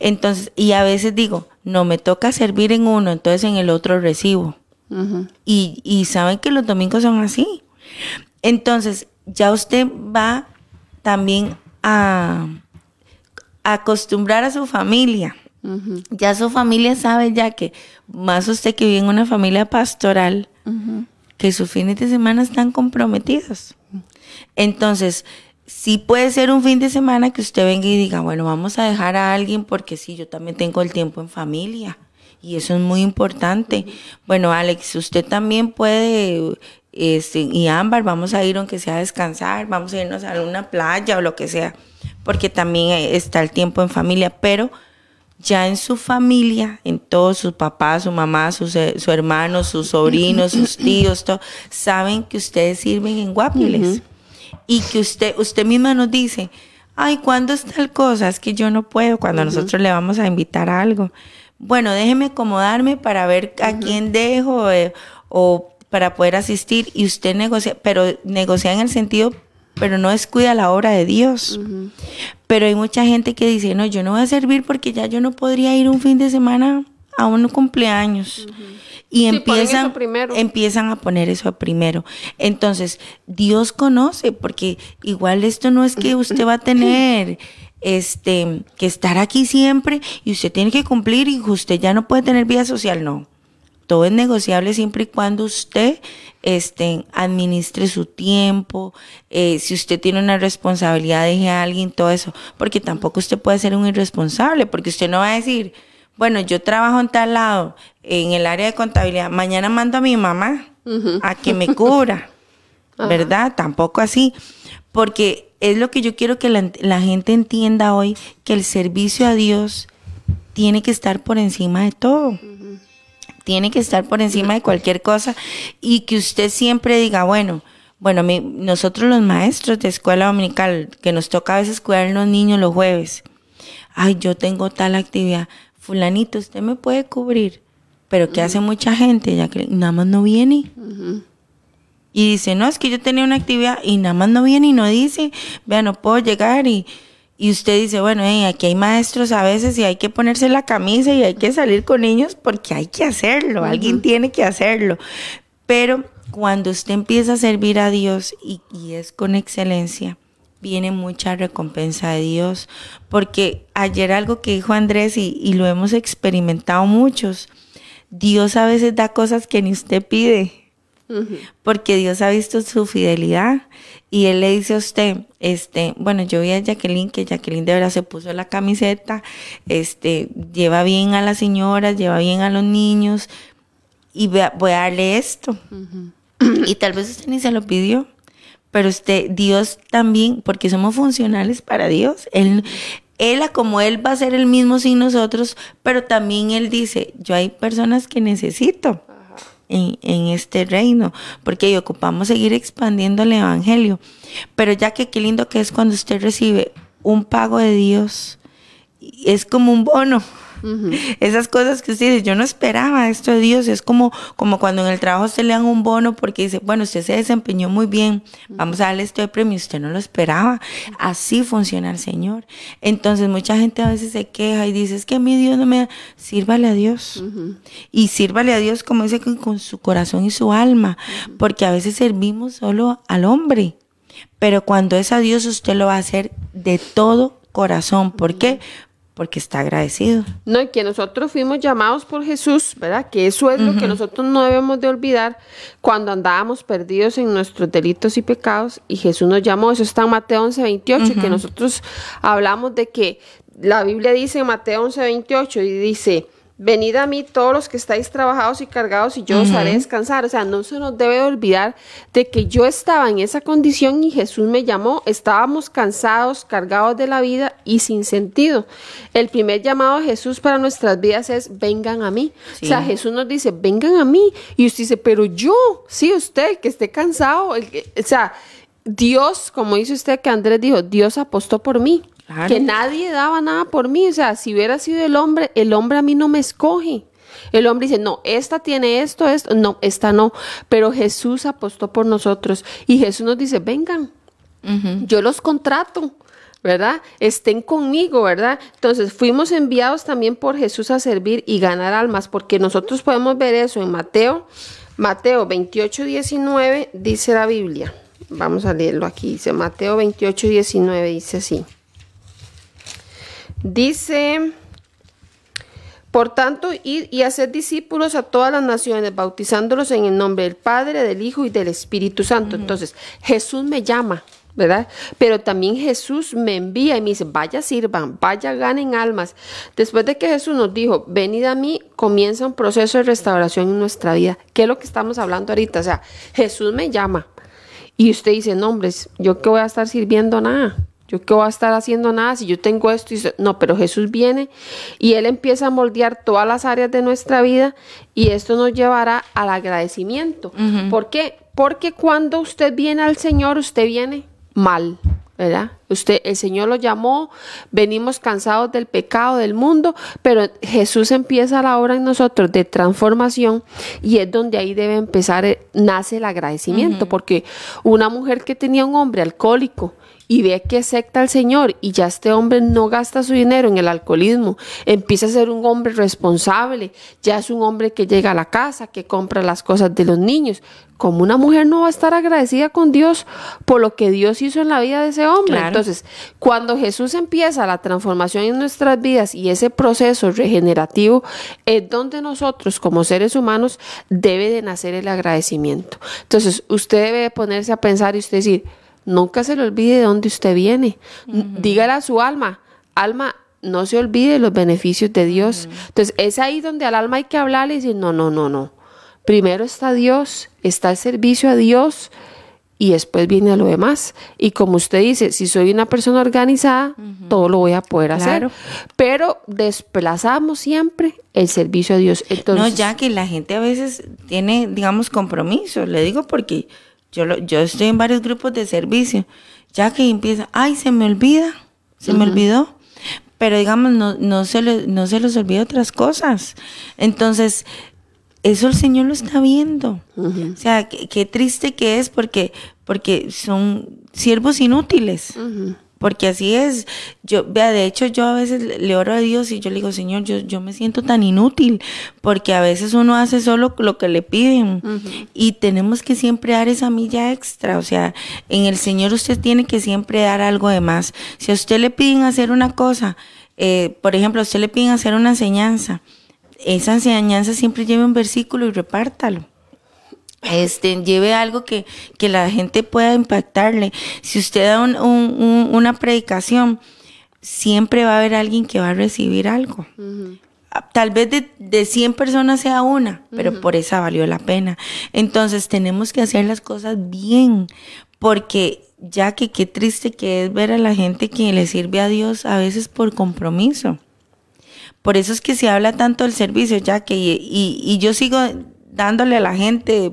Entonces, y a veces digo, no me toca servir en uno, entonces en el otro recibo. y, y saben que los domingos son así. Entonces, ya usted va también a, acostumbrar a su familia. Ya su familia sabe ya que, más usted que vive en una familia pastoral, que sus fines de semana están comprometidos. Entonces, sí puede ser un fin de semana que usted venga y diga, bueno, vamos a dejar a alguien porque sí, yo también tengo el tiempo en familia. Y eso es muy importante. Bueno, Alex, usted también puede, este, y Ámbar, vamos a ir aunque sea a descansar, vamos a irnos a una playa o lo que sea, porque también está el tiempo en familia, pero ya en su familia, en todos sus papás, su mamá, sus, su hermano, sus sobrinos, sus tíos, todo, saben que ustedes sirven en Guapiles y que usted, usted misma nos dice, ay, ¿cuándo es tal cosa? Es que yo no puedo cuando nosotros le vamos a invitar a algo. Bueno, déjeme acomodarme para ver a quién dejo eh, o para poder asistir y usted negocia, pero negocia en el sentido, pero no descuida la obra de Dios. Pero hay mucha gente que dice, no, yo no voy a servir porque ya yo no podría ir un fin de semana a un cumpleaños. Y empiezan, empiezan a poner eso primero. Entonces, Dios conoce, porque igual esto no es que usted va a tener este que estar aquí siempre y usted tiene que cumplir y usted ya no puede tener vida social, no. Todo es negociable siempre y cuando usted este, administre su tiempo, eh, si usted tiene una responsabilidad, deje a alguien, todo eso, porque tampoco usted puede ser un irresponsable, porque usted no va a decir, bueno, yo trabajo en tal lado, en el área de contabilidad, mañana mando a mi mamá a que me cubra, ¿verdad? Tampoco así, porque es lo que yo quiero que la, gente entienda hoy, que el servicio a Dios tiene que estar por encima de todo. Tiene que estar por encima de cualquier cosa y que usted siempre diga, bueno, bueno, nosotros los maestros de escuela dominical, que nos toca a veces cuidar a los niños los jueves, ay, yo tengo tal actividad, fulanito, usted me puede cubrir, pero ¿qué hace mucha gente? Ya que nada más no viene. Y dice, no, es que yo tenía una actividad y nada más no viene y no dice, vea, no puedo llegar y, y usted dice, bueno, aquí hay maestros a veces y hay que ponerse la camisa y hay que salir con niños porque hay que hacerlo, alguien tiene que hacerlo. Pero cuando usted empieza a servir a Dios y, y es con excelencia, viene mucha recompensa de Dios, porque ayer algo que dijo Andrés y, lo hemos experimentado muchos, Dios a veces da cosas que ni usted pide, porque Dios ha visto su fidelidad y Él le dice a usted, este, bueno, yo vi a Jacqueline, que Jacqueline de verdad se puso la camiseta, este, lleva bien a las señoras, lleva bien a los niños y voy a, darle esto. Y tal vez usted ni se lo pidió pero usted, Dios también, porque somos funcionales para Dios. Él, él, como Él va a ser el mismo sin nosotros, pero también Él dice, yo hay personas que necesito en, en, este reino, porque ocupamos seguir expandiendo el Evangelio. Pero ya que qué lindo que es cuando usted recibe un pago de Dios, es como un bono. Esas cosas que usted dice, yo no esperaba esto de Dios, es como, como cuando en el trabajo se le dan un bono porque dice, bueno, usted se desempeñó muy bien, vamos a darle este premio, usted no lo esperaba. Así funciona el Señor. Entonces mucha gente a veces se queja y dice, es que a mí Dios no me da, sírvale a Dios. Y sírvale a Dios, como dice, con, su corazón y su alma, porque a veces servimos solo al hombre. Pero cuando es a Dios, usted lo va a hacer de todo corazón. ¿Por qué? Porque está agradecido. No, y que nosotros fuimos llamados por Jesús, ¿verdad? Que eso es lo que nosotros no debemos de olvidar cuando andábamos perdidos en nuestros delitos y pecados y Jesús nos llamó, eso está en Mateo 11, 28, que nosotros hablamos de que la Biblia dice en Mateo 11, 28 y dice, Venid a mí todos los que estáis trabajados y cargados y yo os haré descansar. O sea, no se nos debe olvidar de que yo estaba en esa condición y Jesús me llamó. Estábamos cansados, cargados de la vida y sin sentido. El primer llamado de Jesús para nuestras vidas es vengan a mí. O sea, Jesús nos dice, vengan a mí. Y usted dice, pero yo, sí, usted que esté cansado. o sea, Dios, como dice usted que Andrés dijo, Dios apostó por mí. Que nadie daba nada por mí. O sea, si hubiera sido el hombre, el hombre a mí no me escoge. El hombre dice, no, esta tiene esto, esto, no, esta no. Pero Jesús apostó por nosotros y Jesús nos dice, vengan, yo los contrato. ¿verdad? Estén conmigo, ¿verdad? Entonces fuimos enviados también por Jesús a servir y ganar almas, porque nosotros podemos ver eso en Mateo, Mateo 28, 19, dice la Biblia. Vamos a leerlo aquí, dice Mateo 28, 19, dice así. Dice, por tanto, id y hacer discípulos a todas las naciones, bautizándolos en el nombre del Padre, del Hijo y del Espíritu Santo. Entonces, Jesús me llama, ¿verdad? Pero también Jesús me envía y me dice, vaya sirvan, vaya ganen almas. Después de que Jesús nos dijo, venid a mí, comienza un proceso de restauración en nuestra vida. ¿Qué es lo que estamos hablando ahorita? O sea, Jesús me llama. Y usted dice, no, hombre, yo que voy a estar sirviendo nada. Yo qué voy a estar haciendo nada si yo tengo esto y no, pero Jesús viene y él empieza a moldear todas las áreas de nuestra vida y esto nos llevará al agradecimiento. ¿Por qué? Porque cuando usted viene al Señor, usted viene mal. ¿verdad? Usted, el Señor lo llamó, venimos cansados del pecado del mundo, pero Jesús empieza la obra en nosotros de transformación y es donde ahí debe empezar, eh, nace el agradecimiento, porque una mujer que tenía un hombre alcohólico y ve que acepta al Señor y ya este hombre no gasta su dinero en el alcoholismo, empieza a ser un hombre responsable, ya es un hombre que llega a la casa, que compra las cosas de los niños. Como una mujer no va a estar agradecida con Dios por lo que Dios hizo en la vida de ese hombre? Entonces, cuando Jesús empieza la transformación en nuestras vidas y ese proceso regenerativo, es donde nosotros como seres humanos debe de nacer el agradecimiento. Entonces, usted debe ponerse a pensar y usted decir, Nunca se le olvide de dónde usted viene. Dígale a su alma, alma, no se olvide los beneficios de Dios. Entonces, es ahí donde al alma hay que hablarle y decir, no, no, no, no. Primero está Dios, está el servicio a Dios y después viene a lo demás. Y como usted dice, si soy una persona organizada, todo lo voy a poder hacer. Pero desplazamos siempre el servicio a Dios. Entonces, no, ya que la gente a veces tiene, digamos, compromiso. Le digo porque yo, yo estoy en varios grupos de servicio. Ya que empieza, ay, se me olvida, se me olvidó. Pero digamos, no, no, se no se les olvida otras cosas. Entonces, eso el Señor lo está viendo. O sea, qué, triste que es porque, porque son siervos inútiles. Porque así es. Yo, vea, de hecho, yo a veces le oro a Dios y yo le digo, Señor, yo, yo me siento tan inútil, porque a veces uno hace solo lo que le piden. Y tenemos que siempre dar esa milla extra. O sea, en el Señor usted tiene que siempre dar algo de más. Si a usted le piden hacer una cosa, eh, por ejemplo, a usted le piden hacer una enseñanza, esa enseñanza siempre lleve un versículo y repártalo este, lleve algo que, la gente pueda impactarle. Si usted da una predicación, siempre va a haber alguien que va a recibir algo. Tal vez de, de, 100 personas sea una, pero por esa valió la pena. Entonces tenemos que hacer las cosas bien, porque ya que qué triste que es ver a la gente que le sirve a Dios a veces por compromiso. Por eso es que se habla tanto del servicio, ya que, y, y yo sigo dándole a la gente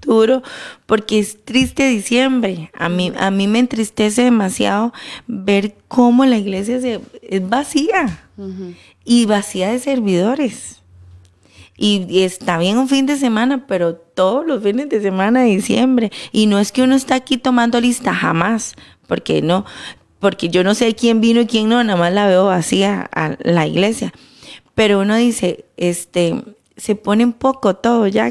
duro porque es triste diciembre. A mí, a mí me entristece demasiado ver cómo la iglesia se, es vacía y vacía de servidores. Y, está bien un fin de semana, pero todos los fines de semana de diciembre. Y no es que uno está aquí tomando lista, jamás, porque no, porque yo no sé quién vino y quién no, nada más la veo vacía a la iglesia. Pero uno dice, este, se pone un poco todo, ya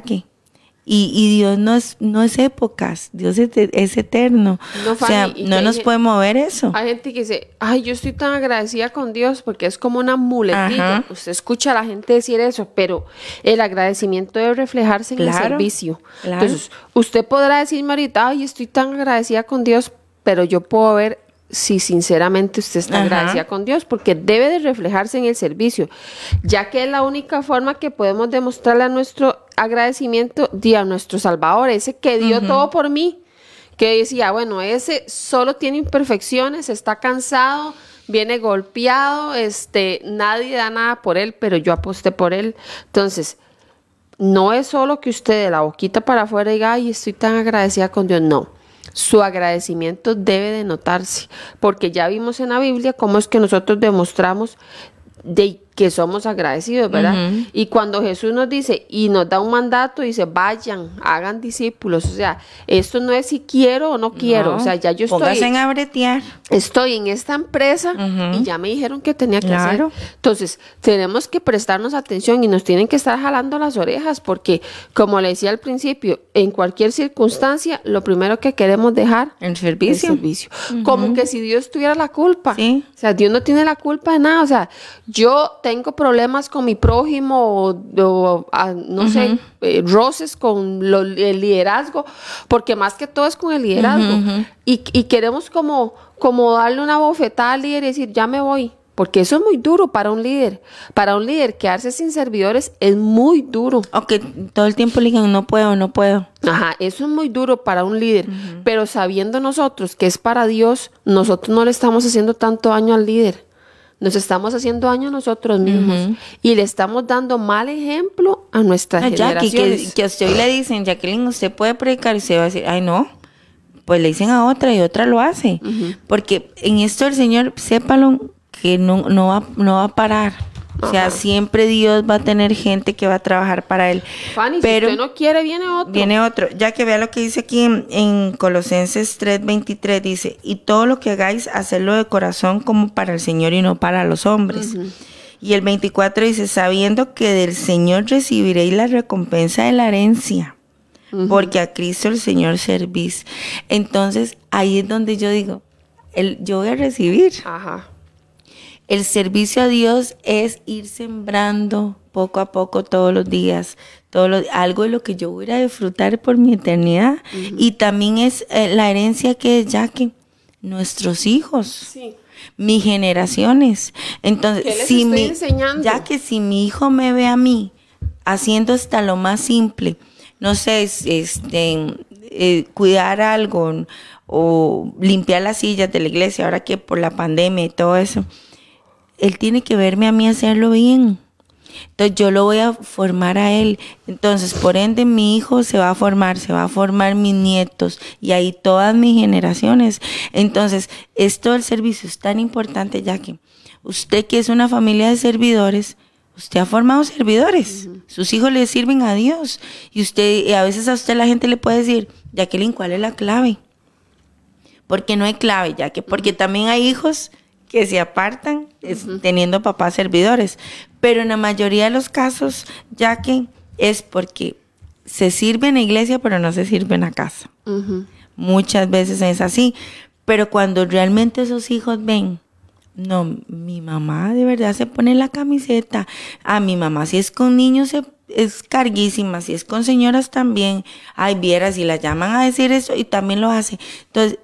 que Y, Dios no es, no es épocas, Dios es, eterno. No, o sea, no nos puede mover eso. Hay gente que dice, ay, yo estoy tan agradecida con Dios porque es como una muletilla. Usted escucha a la gente decir eso, pero el agradecimiento debe reflejarse en el servicio. Entonces, usted podrá decirme ahorita, ay, estoy tan agradecida con Dios, pero yo puedo ver si sinceramente usted está agradecida con Dios, porque debe de reflejarse en el servicio, ya que es la única forma que podemos demostrarle a nuestro agradecimiento a nuestro Salvador, ese que dio todo por mí, que decía, bueno, ese solo tiene imperfecciones, está cansado, viene golpeado, este, nadie da nada por él, pero yo aposté por él. Entonces, no es solo que usted de la boquita para afuera diga, ay, estoy tan agradecida con Dios, no su agradecimiento debe de notarse, porque ya vimos en la Biblia cómo es que nosotros demostramos de que somos agradecidos, ¿verdad? Y cuando Jesús nos dice y nos da un mandato, dice, vayan, hagan discípulos. O sea, esto no es si quiero o no quiero. o sea, ya yo estoy. en abretear. Estoy en esta empresa y ya me dijeron que tenía que hacer. Entonces, tenemos que prestarnos atención y nos tienen que estar jalando las orejas, porque, como le decía al principio, en cualquier circunstancia, lo primero que queremos dejar el servicio. El servicio. Como que si Dios tuviera la culpa. O sea, Dios no tiene la culpa de nada. O sea, yo tengo problemas con mi prójimo o, ah, no sé, eh, roces con el liderazgo, porque más que todo es con el liderazgo. y, queremos como, como darle una bofetada al líder y decir, ya me voy. Porque eso es muy duro para un líder. Para un líder quedarse sin servidores es muy duro. Aunque todo el tiempo le digan, no puedo, no puedo. Ajá, eso es muy duro para un líder. Pero sabiendo nosotros que es para Dios, nosotros no le estamos haciendo tanto daño al líder nos estamos haciendo daño a nosotros mismos y le estamos dando mal ejemplo a nuestras ah, que, que a usted le dicen, Jacqueline, usted puede predicar y se va a decir, ay no, pues le dicen a otra y otra lo hace. Porque en esto el Señor, sépalo que no, no, va, no va a parar. O sea, siempre Dios va a tener gente que va a trabajar para él. Fanny, pero si usted no quiere, viene otro. Viene otro. Ya que vea lo que dice aquí en, Colosenses 3:23, dice, y todo lo que hagáis, hacerlo de corazón como para el Señor y no para los hombres. Y el 24 dice, sabiendo que del Señor recibiréis la recompensa de la herencia, porque a Cristo el Señor servís. Entonces, ahí es donde yo digo, el, yo voy a recibir. Ajá. El servicio a Dios es ir sembrando poco a poco todos los días, todo algo de lo que yo voy a disfrutar por mi eternidad. Y también es eh, la herencia que es ya que nuestros hijos, mis generaciones. Entonces, si mi, ya que si mi hijo me ve a mí haciendo hasta lo más simple, no sé, este, eh, cuidar algo o limpiar las sillas de la iglesia, ahora que por la pandemia y todo eso él tiene que verme a mí hacerlo bien. Entonces yo lo voy a formar a él. Entonces, por ende, mi hijo se va a formar, se va a formar mis nietos y ahí todas mis generaciones. Entonces, esto del servicio es tan importante ya que usted que es una familia de servidores, usted ha formado servidores. Sus hijos le sirven a Dios. Y usted, y a veces a usted la gente le puede decir, Jacqueline, ¿cuál es la clave? Porque no hay clave, ya que, porque también hay hijos que se apartan teniendo papás servidores. Pero en la mayoría de los casos, ya que es porque se sirve en la iglesia, pero no se sirve en la casa. Muchas veces es así. Pero cuando realmente esos hijos ven, no, mi mamá de verdad se pone la camiseta. A mi mamá, si es con niños, es carguísima. Si es con señoras también. Ay, vieras, y la llaman a decir eso y también lo hace. Entonces,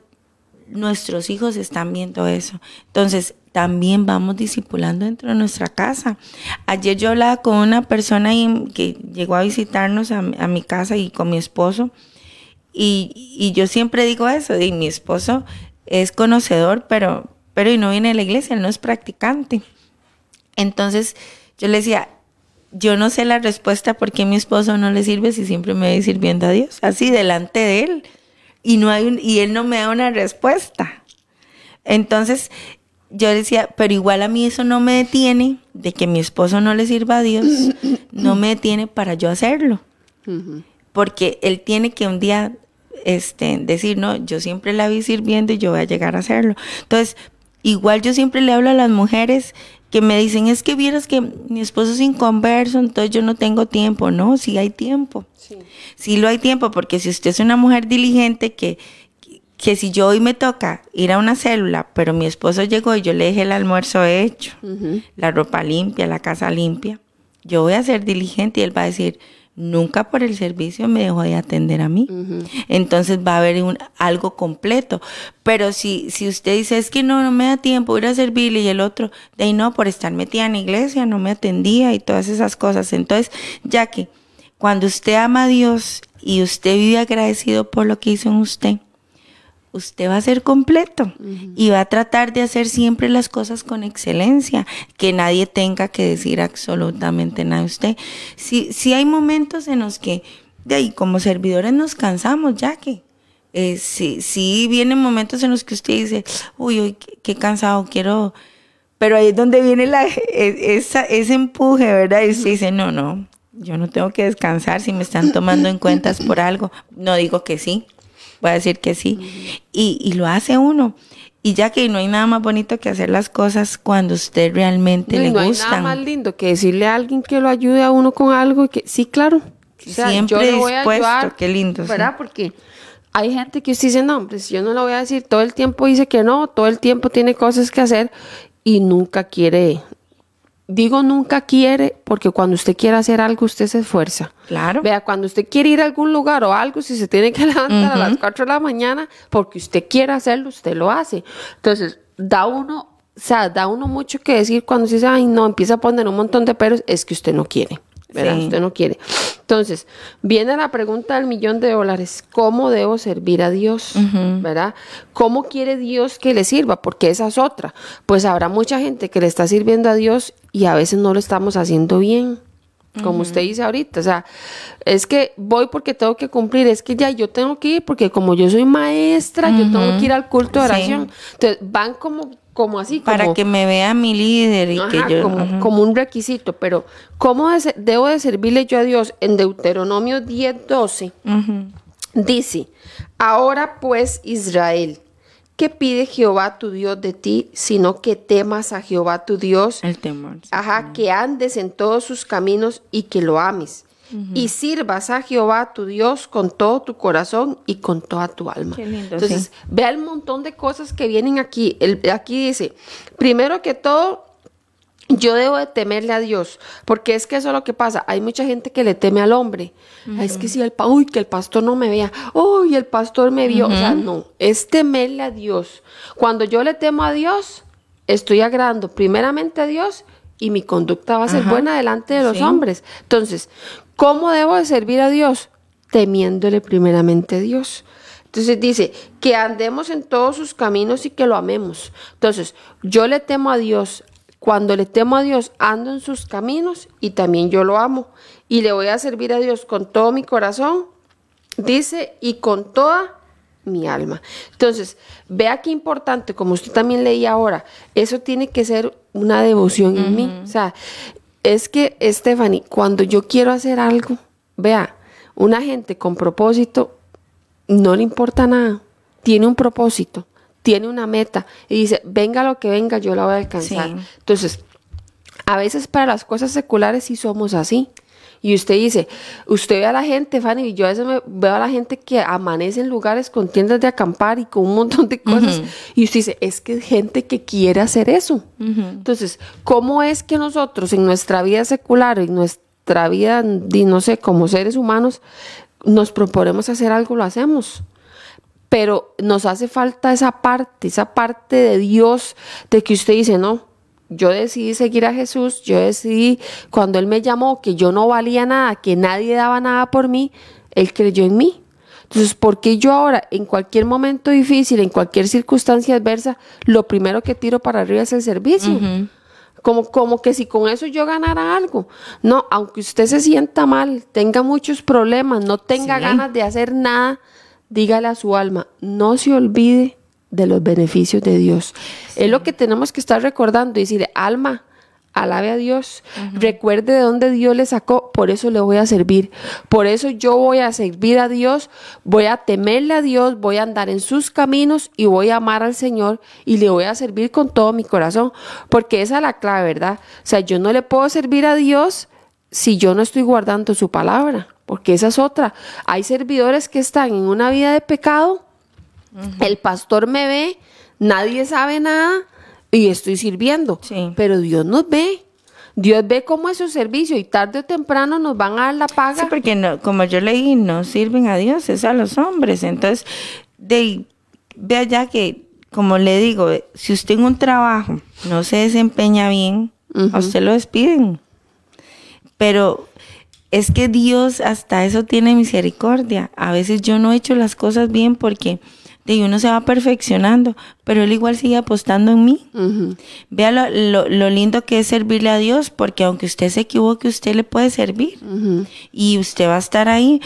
nuestros hijos están viendo eso. Entonces, también vamos discipulando dentro de nuestra casa. Ayer yo hablaba con una persona que llegó a visitarnos a, mi casa y con mi esposo. Y, yo siempre digo eso, y mi esposo es conocedor, pero, pero y no viene a la iglesia, no es practicante. Entonces, yo le decía, yo no sé la respuesta por qué mi esposo no le sirve si siempre me ve sirviendo a Dios, así delante de él y no hay y él no me da una respuesta. Entonces, yo decía, pero igual a mí eso no me detiene de que mi esposo no le sirva a Dios, no me detiene para yo hacerlo. Porque él tiene que un día este, decir, no, yo siempre la vi sirviendo y yo voy a llegar a hacerlo. Entonces, igual yo siempre le hablo a las mujeres que me dicen, es que vieras que mi esposo es inconverso, entonces yo no tengo tiempo. No, sí hay tiempo. Sí. sí lo hay tiempo, porque si usted es una mujer diligente que, que si yo hoy me toca ir a una célula, pero mi esposo llegó y yo le dejé el almuerzo hecho, la ropa limpia, la casa limpia, yo voy a ser diligente y él va a decir, nunca por el servicio me dejó de atender a mí. Entonces va a haber un, algo completo. Pero si, si usted dice, es que no, no me da tiempo ir a servirle y el otro, de ahí no, por estar metida en la iglesia, no me atendía y todas esas cosas. Entonces, ya que cuando usted ama a Dios y usted vive agradecido por lo que hizo en usted, usted va a ser completo y va a tratar de hacer siempre las cosas con excelencia, que nadie tenga que decir absolutamente nada de usted. Si, si hay momentos en los que, de ahí, como servidores nos cansamos, ya que eh, sí, vienen momentos en los que usted dice, uy, uy, qué, cansado, quiero... Pero ahí es donde viene la, e, esa, ese empuje, ¿verdad? Y usted dice, no, no, yo no tengo que descansar si me están tomando en cuentas por algo. No digo que sí, voy a decir que sí. y, lo hace uno. Y ya que no hay nada más bonito que hacer las cosas cuando usted realmente le gusta. No hay nada más lindo que decirle a alguien que lo ayude a uno con algo y que sí, claro. Siempre dispuesto, qué lindo. ¿Verdad? Porque hay gente que usted dice, no, hombre, si yo no lo voy a decir, todo el tiempo dice que no, todo el tiempo tiene cosas que hacer y nunca quiere Digo nunca quiere porque cuando usted quiere hacer algo usted se esfuerza. Claro. Vea, cuando usted quiere ir a algún lugar o algo, si se tiene que levantar a las 4 de la mañana porque usted quiere hacerlo, usted lo hace. Entonces, da uno, o sea, da uno mucho que decir cuando se dice, ay, no, empieza a poner un montón de peros, es que usted no quiere. ¿verdad? Usted no quiere. Entonces, viene la pregunta del millón de dólares, ¿cómo debo servir a Dios? ¿Verdad? ¿Cómo quiere Dios que le sirva? Porque esa es otra. Pues habrá mucha gente que le está sirviendo a Dios y a veces no lo estamos haciendo bien. Como usted dice ahorita, o sea, es que voy porque tengo que cumplir, es que ya yo tengo que ir porque como yo soy maestra, yo tengo que ir al culto de oración. Entonces, van como como así. Para que me vea mi líder y que yo... Como, un requisito, pero ¿cómo debo de servirle yo a Dios? En Deuteronomio 10, 12 dice, ahora pues Israel, ¿qué pide Jehová tu Dios de ti, sino que temas a Jehová tu Dios? El temor. Ajá, que andes en todos sus caminos y que lo ames y sirvas a Jehová tu Dios con todo tu corazón y con toda tu alma. Entonces, vea el montón de cosas que vienen aquí. aquí dice, primero que todo, yo debo de temerle a Dios, porque es que eso es lo que pasa. Hay mucha gente que le teme al hombre. Es que si el, uy, que el pastor no me vea, uy, el pastor me vio. O sea, no, es temerle a Dios. Cuando yo le temo a Dios, estoy agradando primeramente a Dios y mi conducta va a ser buena delante de los hombres. Entonces, ¿Cómo debo de servir a Dios? Temiéndole primeramente a Dios. Entonces dice, que andemos en todos sus caminos y que lo amemos. Entonces, yo le temo a Dios. Cuando le temo a Dios, ando en sus caminos y también yo lo amo. Y le voy a servir a Dios con todo mi corazón, dice, y con toda mi alma. Entonces, vea qué importante, como usted también leía ahora, eso tiene que ser una devoción en mí. O sea, es que, Stephanie, cuando yo quiero hacer algo, vea, una gente con propósito no le importa nada, tiene un propósito, tiene una meta y dice, venga lo que venga, yo la voy a alcanzar. Entonces, a veces para las cosas seculares sí somos así. Y usted dice, usted ve a la gente, Fanny, y yo a veces veo a la gente que amanece en lugares con tiendas de acampar y con un montón de cosas. Y usted dice, es que es gente que quiere hacer eso. Entonces, ¿cómo es que nosotros en nuestra vida secular, en nuestra vida, no sé, como seres humanos, nos proponemos hacer algo, lo hacemos? Pero nos hace falta esa parte, esa parte de Dios, de que usted dice, no, yo decidí seguir a Jesús, yo decidí cuando Él me llamó que yo no valía nada, que nadie daba nada por mí, Él creyó en mí. Entonces, ¿por qué yo ahora, en cualquier momento difícil, en cualquier circunstancia adversa, lo primero que tiro para arriba es el servicio? Como, como que si con eso yo ganara algo. No, aunque usted se sienta mal, tenga muchos problemas, no tenga ganas de hacer nada, dígale a su alma, no se olvide de los beneficios de Dios. Es lo que tenemos que estar recordando y decir, alma, alabe a Dios, recuerde de dónde Dios le sacó, por eso le voy a servir, por eso yo voy a servir a Dios, voy a temerle a Dios, voy a andar en sus caminos y voy a amar al Señor y le voy a servir con todo mi corazón, porque esa es la clave, ¿verdad? O sea, yo no le puedo servir a Dios si yo no estoy guardando su palabra, porque esa es otra. Hay servidores que están en una vida de pecado, el pastor me ve, nadie sabe nada y estoy sirviendo. Pero Dios nos ve. Dios ve cómo es su servicio y tarde o temprano nos van a dar la paga. Sí, porque no, como yo leí, no sirven a Dios, es a los hombres. Entonces, de, vea ya que, como le digo, si usted en un trabajo no se desempeña bien, a usted lo despiden. Pero es que Dios hasta eso tiene misericordia. A veces yo no he hecho las cosas bien porque de uno se va perfeccionando, pero él igual sigue apostando en mí. Vea lo, lindo que es servirle a Dios, porque aunque usted se equivoque, usted le puede servir y usted va a estar ahí,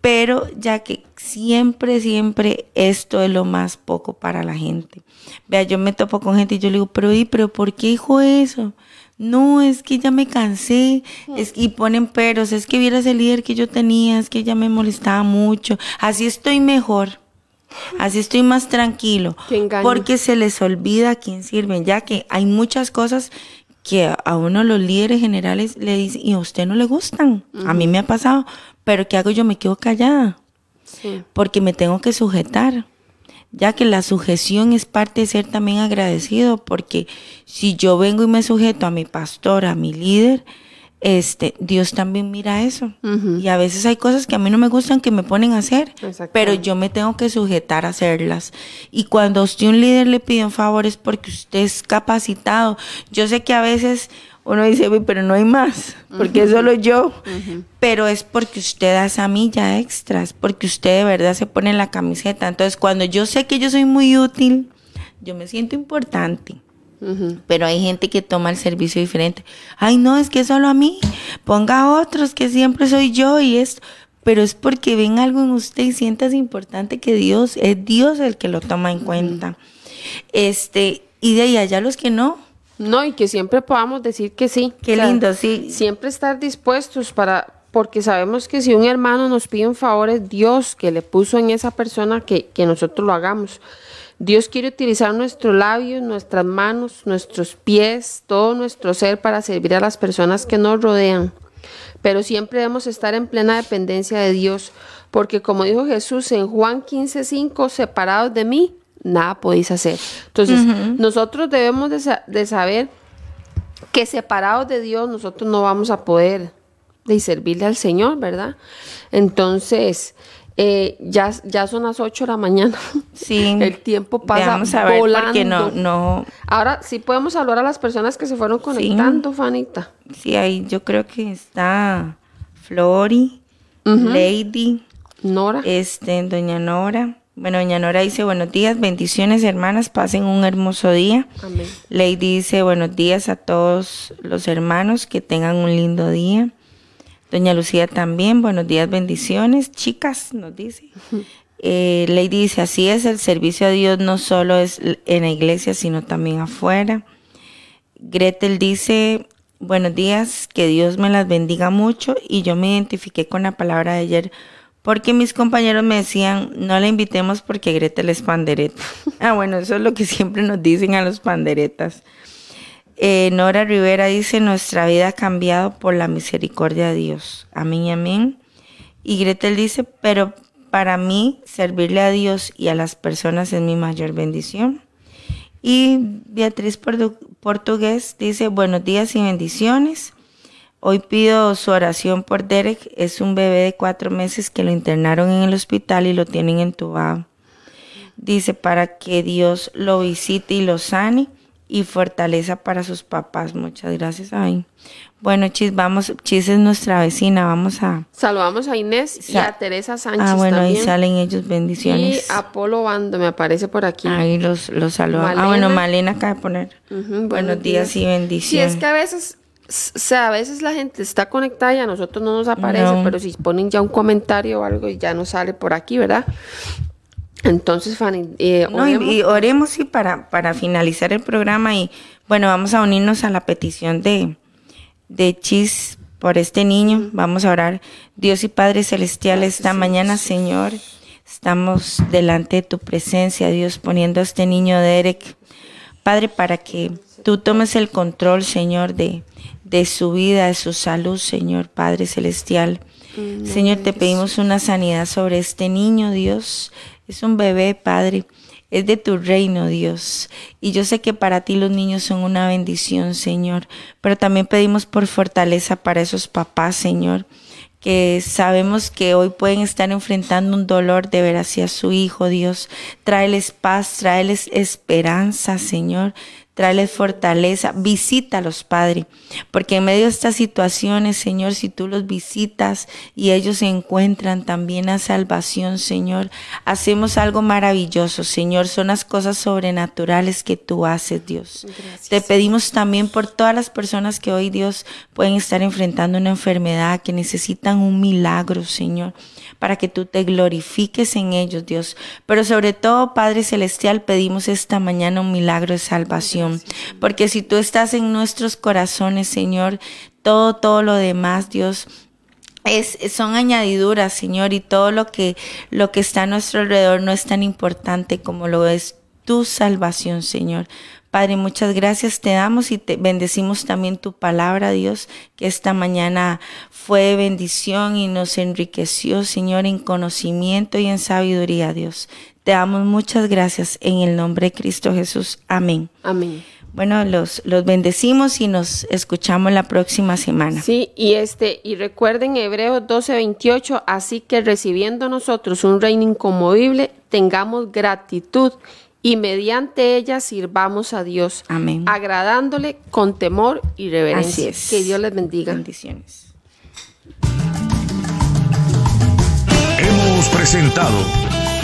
pero ya que siempre, siempre esto es lo más poco para la gente. Vea, yo me topo con gente y yo le digo, pero, ¿y, pero ¿por qué dijo eso? No, es que ya me cansé. Es, y ponen peros, es que vieras el líder que yo tenía, es que ya me molestaba mucho. Así estoy mejor. Así estoy más tranquilo. Porque se les olvida a quién sirven, ya que hay muchas cosas que a uno los líderes generales le dicen, y a usted no le gustan. A mí me ha pasado, pero ¿qué hago? Yo me quedo callada. Porque me tengo que sujetar. Ya que la sujeción es parte de ser también agradecido, porque si yo vengo y me sujeto a mi pastor, a mi líder, este, Dios también mira eso. Y a veces hay cosas que a mí no me gustan que me ponen a hacer, pero yo me tengo que sujetar a hacerlas. Y cuando usted un líder le pide un favor es porque usted es capacitado. Yo sé que a veces uno dice, pero no hay más, porque es solo yo. Pero es porque usted da esa milla extra, es porque usted de verdad se pone en la camiseta. Entonces, cuando yo sé que yo soy muy útil, yo me siento importante. Pero hay gente que toma el servicio diferente. Ay, no, es que solo a mí. Ponga a otros que siempre soy yo y esto. Pero es porque ven algo en usted y sientas importante que Dios, es Dios el que lo toma en cuenta. Este, y de ahí allá los que no. No, y que siempre podamos decir que sí. Qué lindo, sí. Siempre estar dispuestos para, porque sabemos que si un hermano nos pide un favor es Dios que le puso en esa persona que, que nosotros lo hagamos. Dios quiere utilizar nuestros labios, nuestras manos, nuestros pies, todo nuestro ser para servir a las personas que nos rodean. Pero siempre debemos estar en plena dependencia de Dios, porque como dijo Jesús en Juan 15:5, separados de mí, nada podéis hacer. Entonces, nosotros debemos de, saber que separados de Dios nosotros no vamos a poder de servirle al Señor, ¿verdad? Entonces, eh, ya, ya son las 8 de la mañana. Sí. El tiempo pasa Vamos a ver Porque no, no. Ahora sí podemos saludar a las personas que se fueron conectando, Fanita. Sí, ahí yo creo que está Flori, Lady, Nora. Este, Doña Nora. Bueno, Doña Nora dice buenos días, bendiciones hermanas, pasen un hermoso día. Amén. Lady dice buenos días a todos los hermanos, que tengan un lindo día. Doña Lucía también, buenos días, bendiciones. Chicas, nos dice. Eh, Lady dice, así es, el servicio a Dios no solo es en la iglesia, sino también afuera. Gretel dice, buenos días, que Dios me las bendiga mucho y yo me identifiqué con la palabra de ayer porque mis compañeros me decían, no la invitemos porque Gretel es pandereta. ah, bueno, eso es lo que siempre nos dicen a los panderetas. Eh, Nora Rivera dice, nuestra vida ha cambiado por la misericordia de Dios. Amén amén. Y Gretel dice, pero para mí servirle a Dios y a las personas es mi mayor bendición. Y Beatriz Portugués dice, buenos días y bendiciones. Hoy pido su oración por Derek. Es un bebé de cuatro meses que lo internaron en el hospital y lo tienen entubado. Dice, para que Dios lo visite y lo sane y fortaleza para sus papás. Muchas gracias, ay. Bueno, Chis, vamos, Chis es nuestra vecina, vamos a... Saludamos a Inés y a Teresa Sánchez Ah, bueno, ahí salen ellos, bendiciones. Y Apolo Bando, me aparece por aquí. Ahí los, los saludamos. Ah, bueno, Malena acaba de poner. buenos, días. y bendiciones. Sí, es que a veces... O sea, a veces la gente está conectada y a nosotros no nos aparece, pero si ponen ya un comentario o algo y ya nos sale por aquí, ¿verdad? Entonces, Fanny, eh, oremos. y, oremos sí para, para finalizar el programa y Bueno, vamos a unirnos a la petición de, de Chis por este niño. Vamos a orar. Dios y Padre Celestial, esta mañana, Señor, estamos delante de tu presencia, Dios, poniendo a este niño Derek, Padre, para que tú tomes el control, Señor, de, de su vida, de su salud, Señor, Padre Celestial. Señor, te pedimos una sanidad sobre este niño, Dios. Es un bebé, Padre es de tu reino, Dios. Y yo sé que para ti los niños son una bendición, Señor. Pero también pedimos por fortaleza para esos papás, Señor que sabemos que hoy pueden estar enfrentando un dolor de ver hacia su hijo, Dios. Tráeles paz, tráeles esperanza, Señor tráeles fortaleza, visítalos, Padre, porque en medio de estas situaciones, Señor, si tú los visitas y ellos se encuentran también a salvación, Señor, hacemos algo maravilloso, Señor, son las cosas sobrenaturales que tú haces, Dios. Te pedimos también por todas las personas que hoy, Dios, pueden estar enfrentando una enfermedad, que necesitan un milagro, Señor para que tú te glorifiques en ellos, Dios. Pero sobre todo, Padre Celestial, pedimos esta mañana un milagro de salvación, porque si tú estás en nuestros corazones, Señor, todo, todo lo demás, Dios, es, son añadiduras, Señor, y todo lo que, lo que está a nuestro alrededor no es tan importante como lo es tu salvación, Señor. Padre, muchas gracias te damos y te bendecimos también tu palabra, Dios, que esta mañana fue bendición y nos enriqueció, Señor, en conocimiento y en sabiduría, Dios. Te damos muchas gracias en el nombre de Cristo Jesús. Amén. Amén. Bueno, los, los bendecimos y nos escuchamos la próxima semana. Sí, y este, y recuerden Hebreos 12:28, así que recibiendo nosotros un reino inconmovible, tengamos gratitud y mediante ella sirvamos a Dios. Amén. Agradándole con temor y reverencia. Así es. Que Dios les bendiga. Bendiciones. Hemos presentado